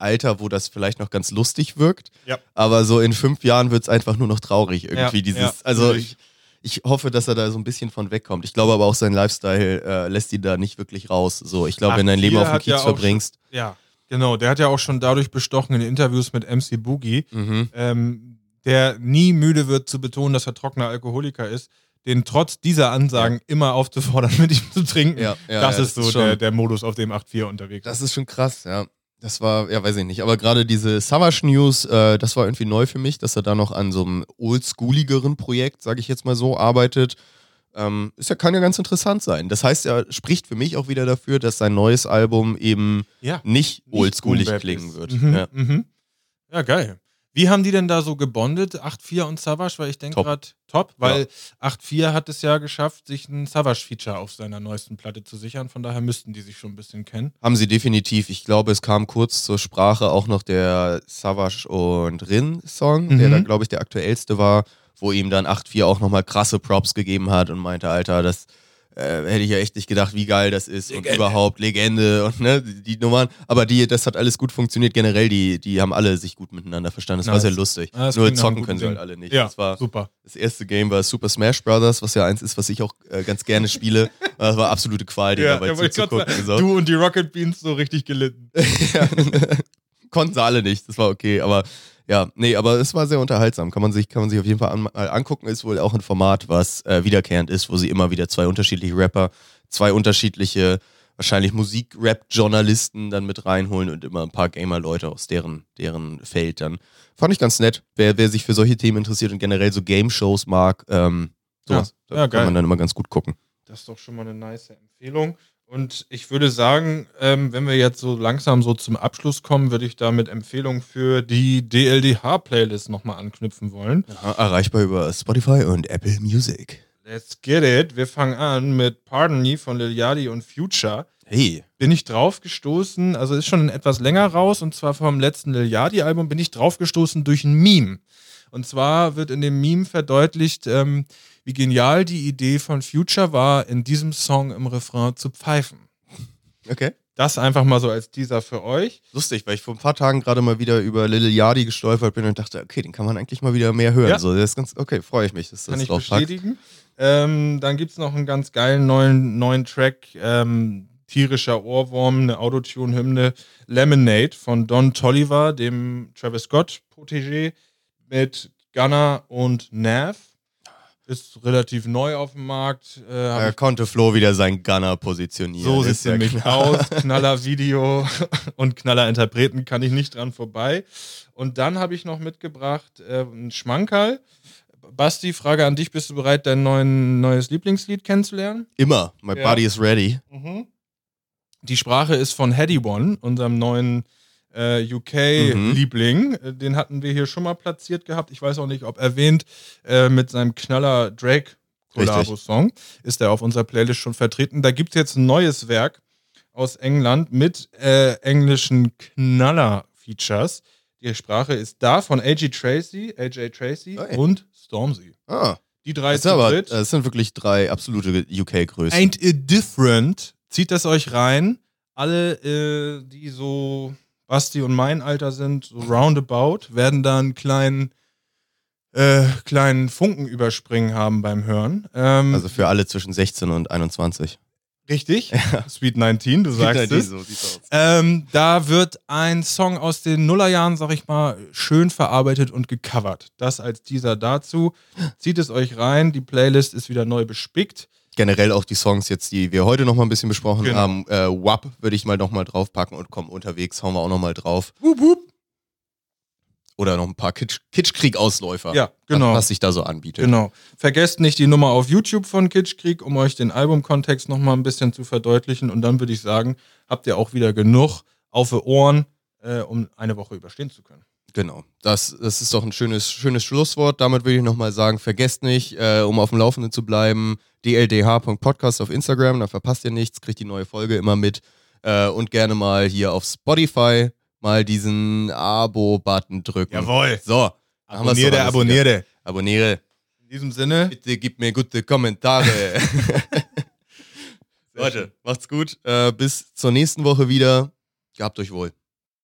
Alter, wo das vielleicht noch ganz lustig wirkt. Ja. Aber so in fünf Jahren wird es einfach nur noch traurig irgendwie. Ja, dieses, ja, also ich, ich hoffe, dass er da so ein bisschen von wegkommt. Ich glaube aber auch, sein Lifestyle äh, lässt ihn da nicht wirklich raus. So, ich glaube, wenn du dein Leben 8-4 auf dem Kiez verbringst. Ja, genau. Der hat ja auch schon dadurch bestochen in Interviews mit MC Boogie, Mhm. ähm, der nie müde wird zu betonen, dass er trockener Alkoholiker ist, den trotz dieser Ansagen immer aufzufordern, <laughs> mit ihm zu trinken. Ja, ja, das ja, ist das so ist schon- der, der Modus, auf dem 8.4 unterwegs Das ist schon krass, ja. Das war, ja, weiß ich nicht. Aber gerade diese Savage News, äh, das war irgendwie neu für mich, dass er da noch an so einem oldschooligeren Projekt, sage ich jetzt mal so, arbeitet. Ähm, ist ja, kann ja ganz interessant sein. Das heißt, er spricht für mich auch wieder dafür, dass sein neues Album eben Ja. nicht, oldschoolig klingen wird. Mhm, Ja. mhm. ja, geil. Wie haben die denn da so gebondet, 8.4 und Savage? Weil ich denke gerade top, weil 8.4 hat es ja geschafft, sich ein Savage-Feature auf seiner neuesten Platte zu sichern. Von daher müssten die sich schon ein bisschen kennen. Haben sie definitiv. Ich glaube, es kam kurz zur Sprache auch noch der Savage und Rin-Song, der Mhm. da, glaube ich, der aktuellste war, wo ihm dann 8.4 auch nochmal krasse Props gegeben hat und meinte, Alter, das äh, hätte ich ja echt nicht gedacht, wie geil das ist und überhaupt Legende und ne, die, die Nummern. Aber die, das hat alles gut funktioniert. Generell, die, die haben alle sich gut miteinander verstanden. Das war Nice. sehr lustig. Ah, Nur zocken können sie halt alle nicht. Ja, Das war super. das erste Game war Super Smash Brothers, was ja eins ist, was ich auch äh, ganz gerne spiele. <laughs> Das war absolute Qual, dir dabei da wollte ich grad zuzugucken. So. Du und die Rocket Beans so richtig gelitten. <laughs> Ja. Konnten sie alle nicht, das war okay. Aber ja, nee, aber es war sehr unterhaltsam. Kann man sich, kann man sich auf jeden Fall an, mal angucken. Ist wohl auch ein Format, was äh, wiederkehrend ist, wo sie immer wieder zwei unterschiedliche Rapper, zwei unterschiedliche, wahrscheinlich Musik-Rap-Journalisten dann mit reinholen und immer ein paar Gamer-Leute aus deren, deren Feld dann. Fand ich ganz nett. Wer, wer sich für solche Themen interessiert und generell so Game-Shows mag, ähm, sowas, Ja, da ja, kann man dann immer ganz gut gucken. Das ist doch schon mal eine nice Empfehlung. Und ich würde sagen, ähm, wenn wir jetzt so langsam so zum Abschluss kommen, würde ich da mit Empfehlungen für die DLDH-Playlist nochmal anknüpfen wollen. Ja, erreichbar über Spotify und Apple Music. Let's get it. Wir fangen an mit Pardon Me von Lil Yachty und Future. Hey, Bin ich drauf gestoßen, also ist schon etwas länger raus, und zwar vom letzten Lil Yachty-Album bin ich drauf gestoßen durch ein Meme. Und zwar wird in dem Meme verdeutlicht, ähm, wie genial die Idee von Future war, in diesem Song im Refrain zu pfeifen. Okay. Das einfach mal so als Teaser für euch. Lustig, weil ich vor ein paar Tagen gerade mal wieder über Lil Yadi gestolpert bin und dachte, okay, den kann man eigentlich mal wieder mehr hören. Ja. So, das ist ganz, okay, freue ich mich, dass das Kann ich bestätigen. Ähm, dann gibt es noch einen ganz geilen neuen, neuen Track, ähm, tierischer Ohrwurm, eine Autotune-Hymne, Lemonade von Don Tolliver, dem Travis Scott-Protégé, mit Gunner und Nav. Ist relativ neu auf dem Markt. Äh, Da konnte Flo wieder sein Gunner positionieren. so sieht es ja nämlich aus. Knaller Video <laughs> und Knaller Interpreten kann ich nicht dran vorbei. Und dann habe ich noch mitgebracht äh, einen Schmankerl. Basti, Frage an dich: Bist du bereit, dein neuen, neues Lieblingslied kennenzulernen? Immer, my Ja. body is ready. Die Sprache ist von Heady One, unserem neuen äh, UK-Liebling. Äh, Den hatten wir hier schon mal platziert gehabt. Ich weiß auch nicht, ob erwähnt, äh, mit seinem Knaller Drake Collabo-Song. Ist er auf unserer Playlist schon vertreten. Da gibt es jetzt ein neues Werk aus England mit äh, englischen Knaller-Features. Die Sprache ist da von AJ Tracy, AJ Tracy Oi. und Stormzy. Ah, Die drei das, zu aber, dritt. das sind wirklich drei absolute UK-Größen. Ain't it different? Zieht das euch rein. Alle, äh, die so Basti und mein Alter sind, so roundabout, werden da einen kleinen, äh, kleinen Funken überspringen haben beim Hören. Ähm, Also für alle zwischen 16 und 21. richtig? Sweet 19, du sagst es. So sieht's aus. Ähm, da wird ein Song aus den Nullerjahren, sag ich mal, schön verarbeitet und gecovert. Das als Teaser dazu. Zieht es euch rein. Die Playlist ist wieder neu bespickt. Generell auch die Songs jetzt, die wir heute noch mal ein bisschen besprochen Genau. haben. Äh, WAP würde ich mal noch mal draufpacken und komm, unterwegs hauen wir auch noch mal drauf. Oder noch ein paar Kitsch Kitschkrieg-Ausläufer. Ja, genau. Was, was sich da so anbietet. Genau. Vergesst nicht die Nummer auf YouTube von Kitschkrieg, um euch den Albumkontext nochmal ein bisschen zu verdeutlichen. Und dann würde ich sagen, habt ihr auch wieder genug auf die Ohren, äh, um eine Woche überstehen zu können. Genau. Das, das ist doch ein schönes, schönes Schlusswort. Damit würde ich nochmal sagen, vergesst nicht, äh, um auf dem Laufenden zu bleiben, dldh.podcast auf Instagram, da verpasst ihr nichts, kriegt die neue Folge immer mit. Äh, und gerne mal hier auf Spotify mal diesen Abo-Button drücken. Jawohl. So. Abonniere, abonniere. Abonniere. In diesem Sinne, Bitte gib mir gute Kommentare. <laughs> <laughs> Leute, macht's gut. Äh, bis zur nächsten Woche wieder. Gehabt euch wohl.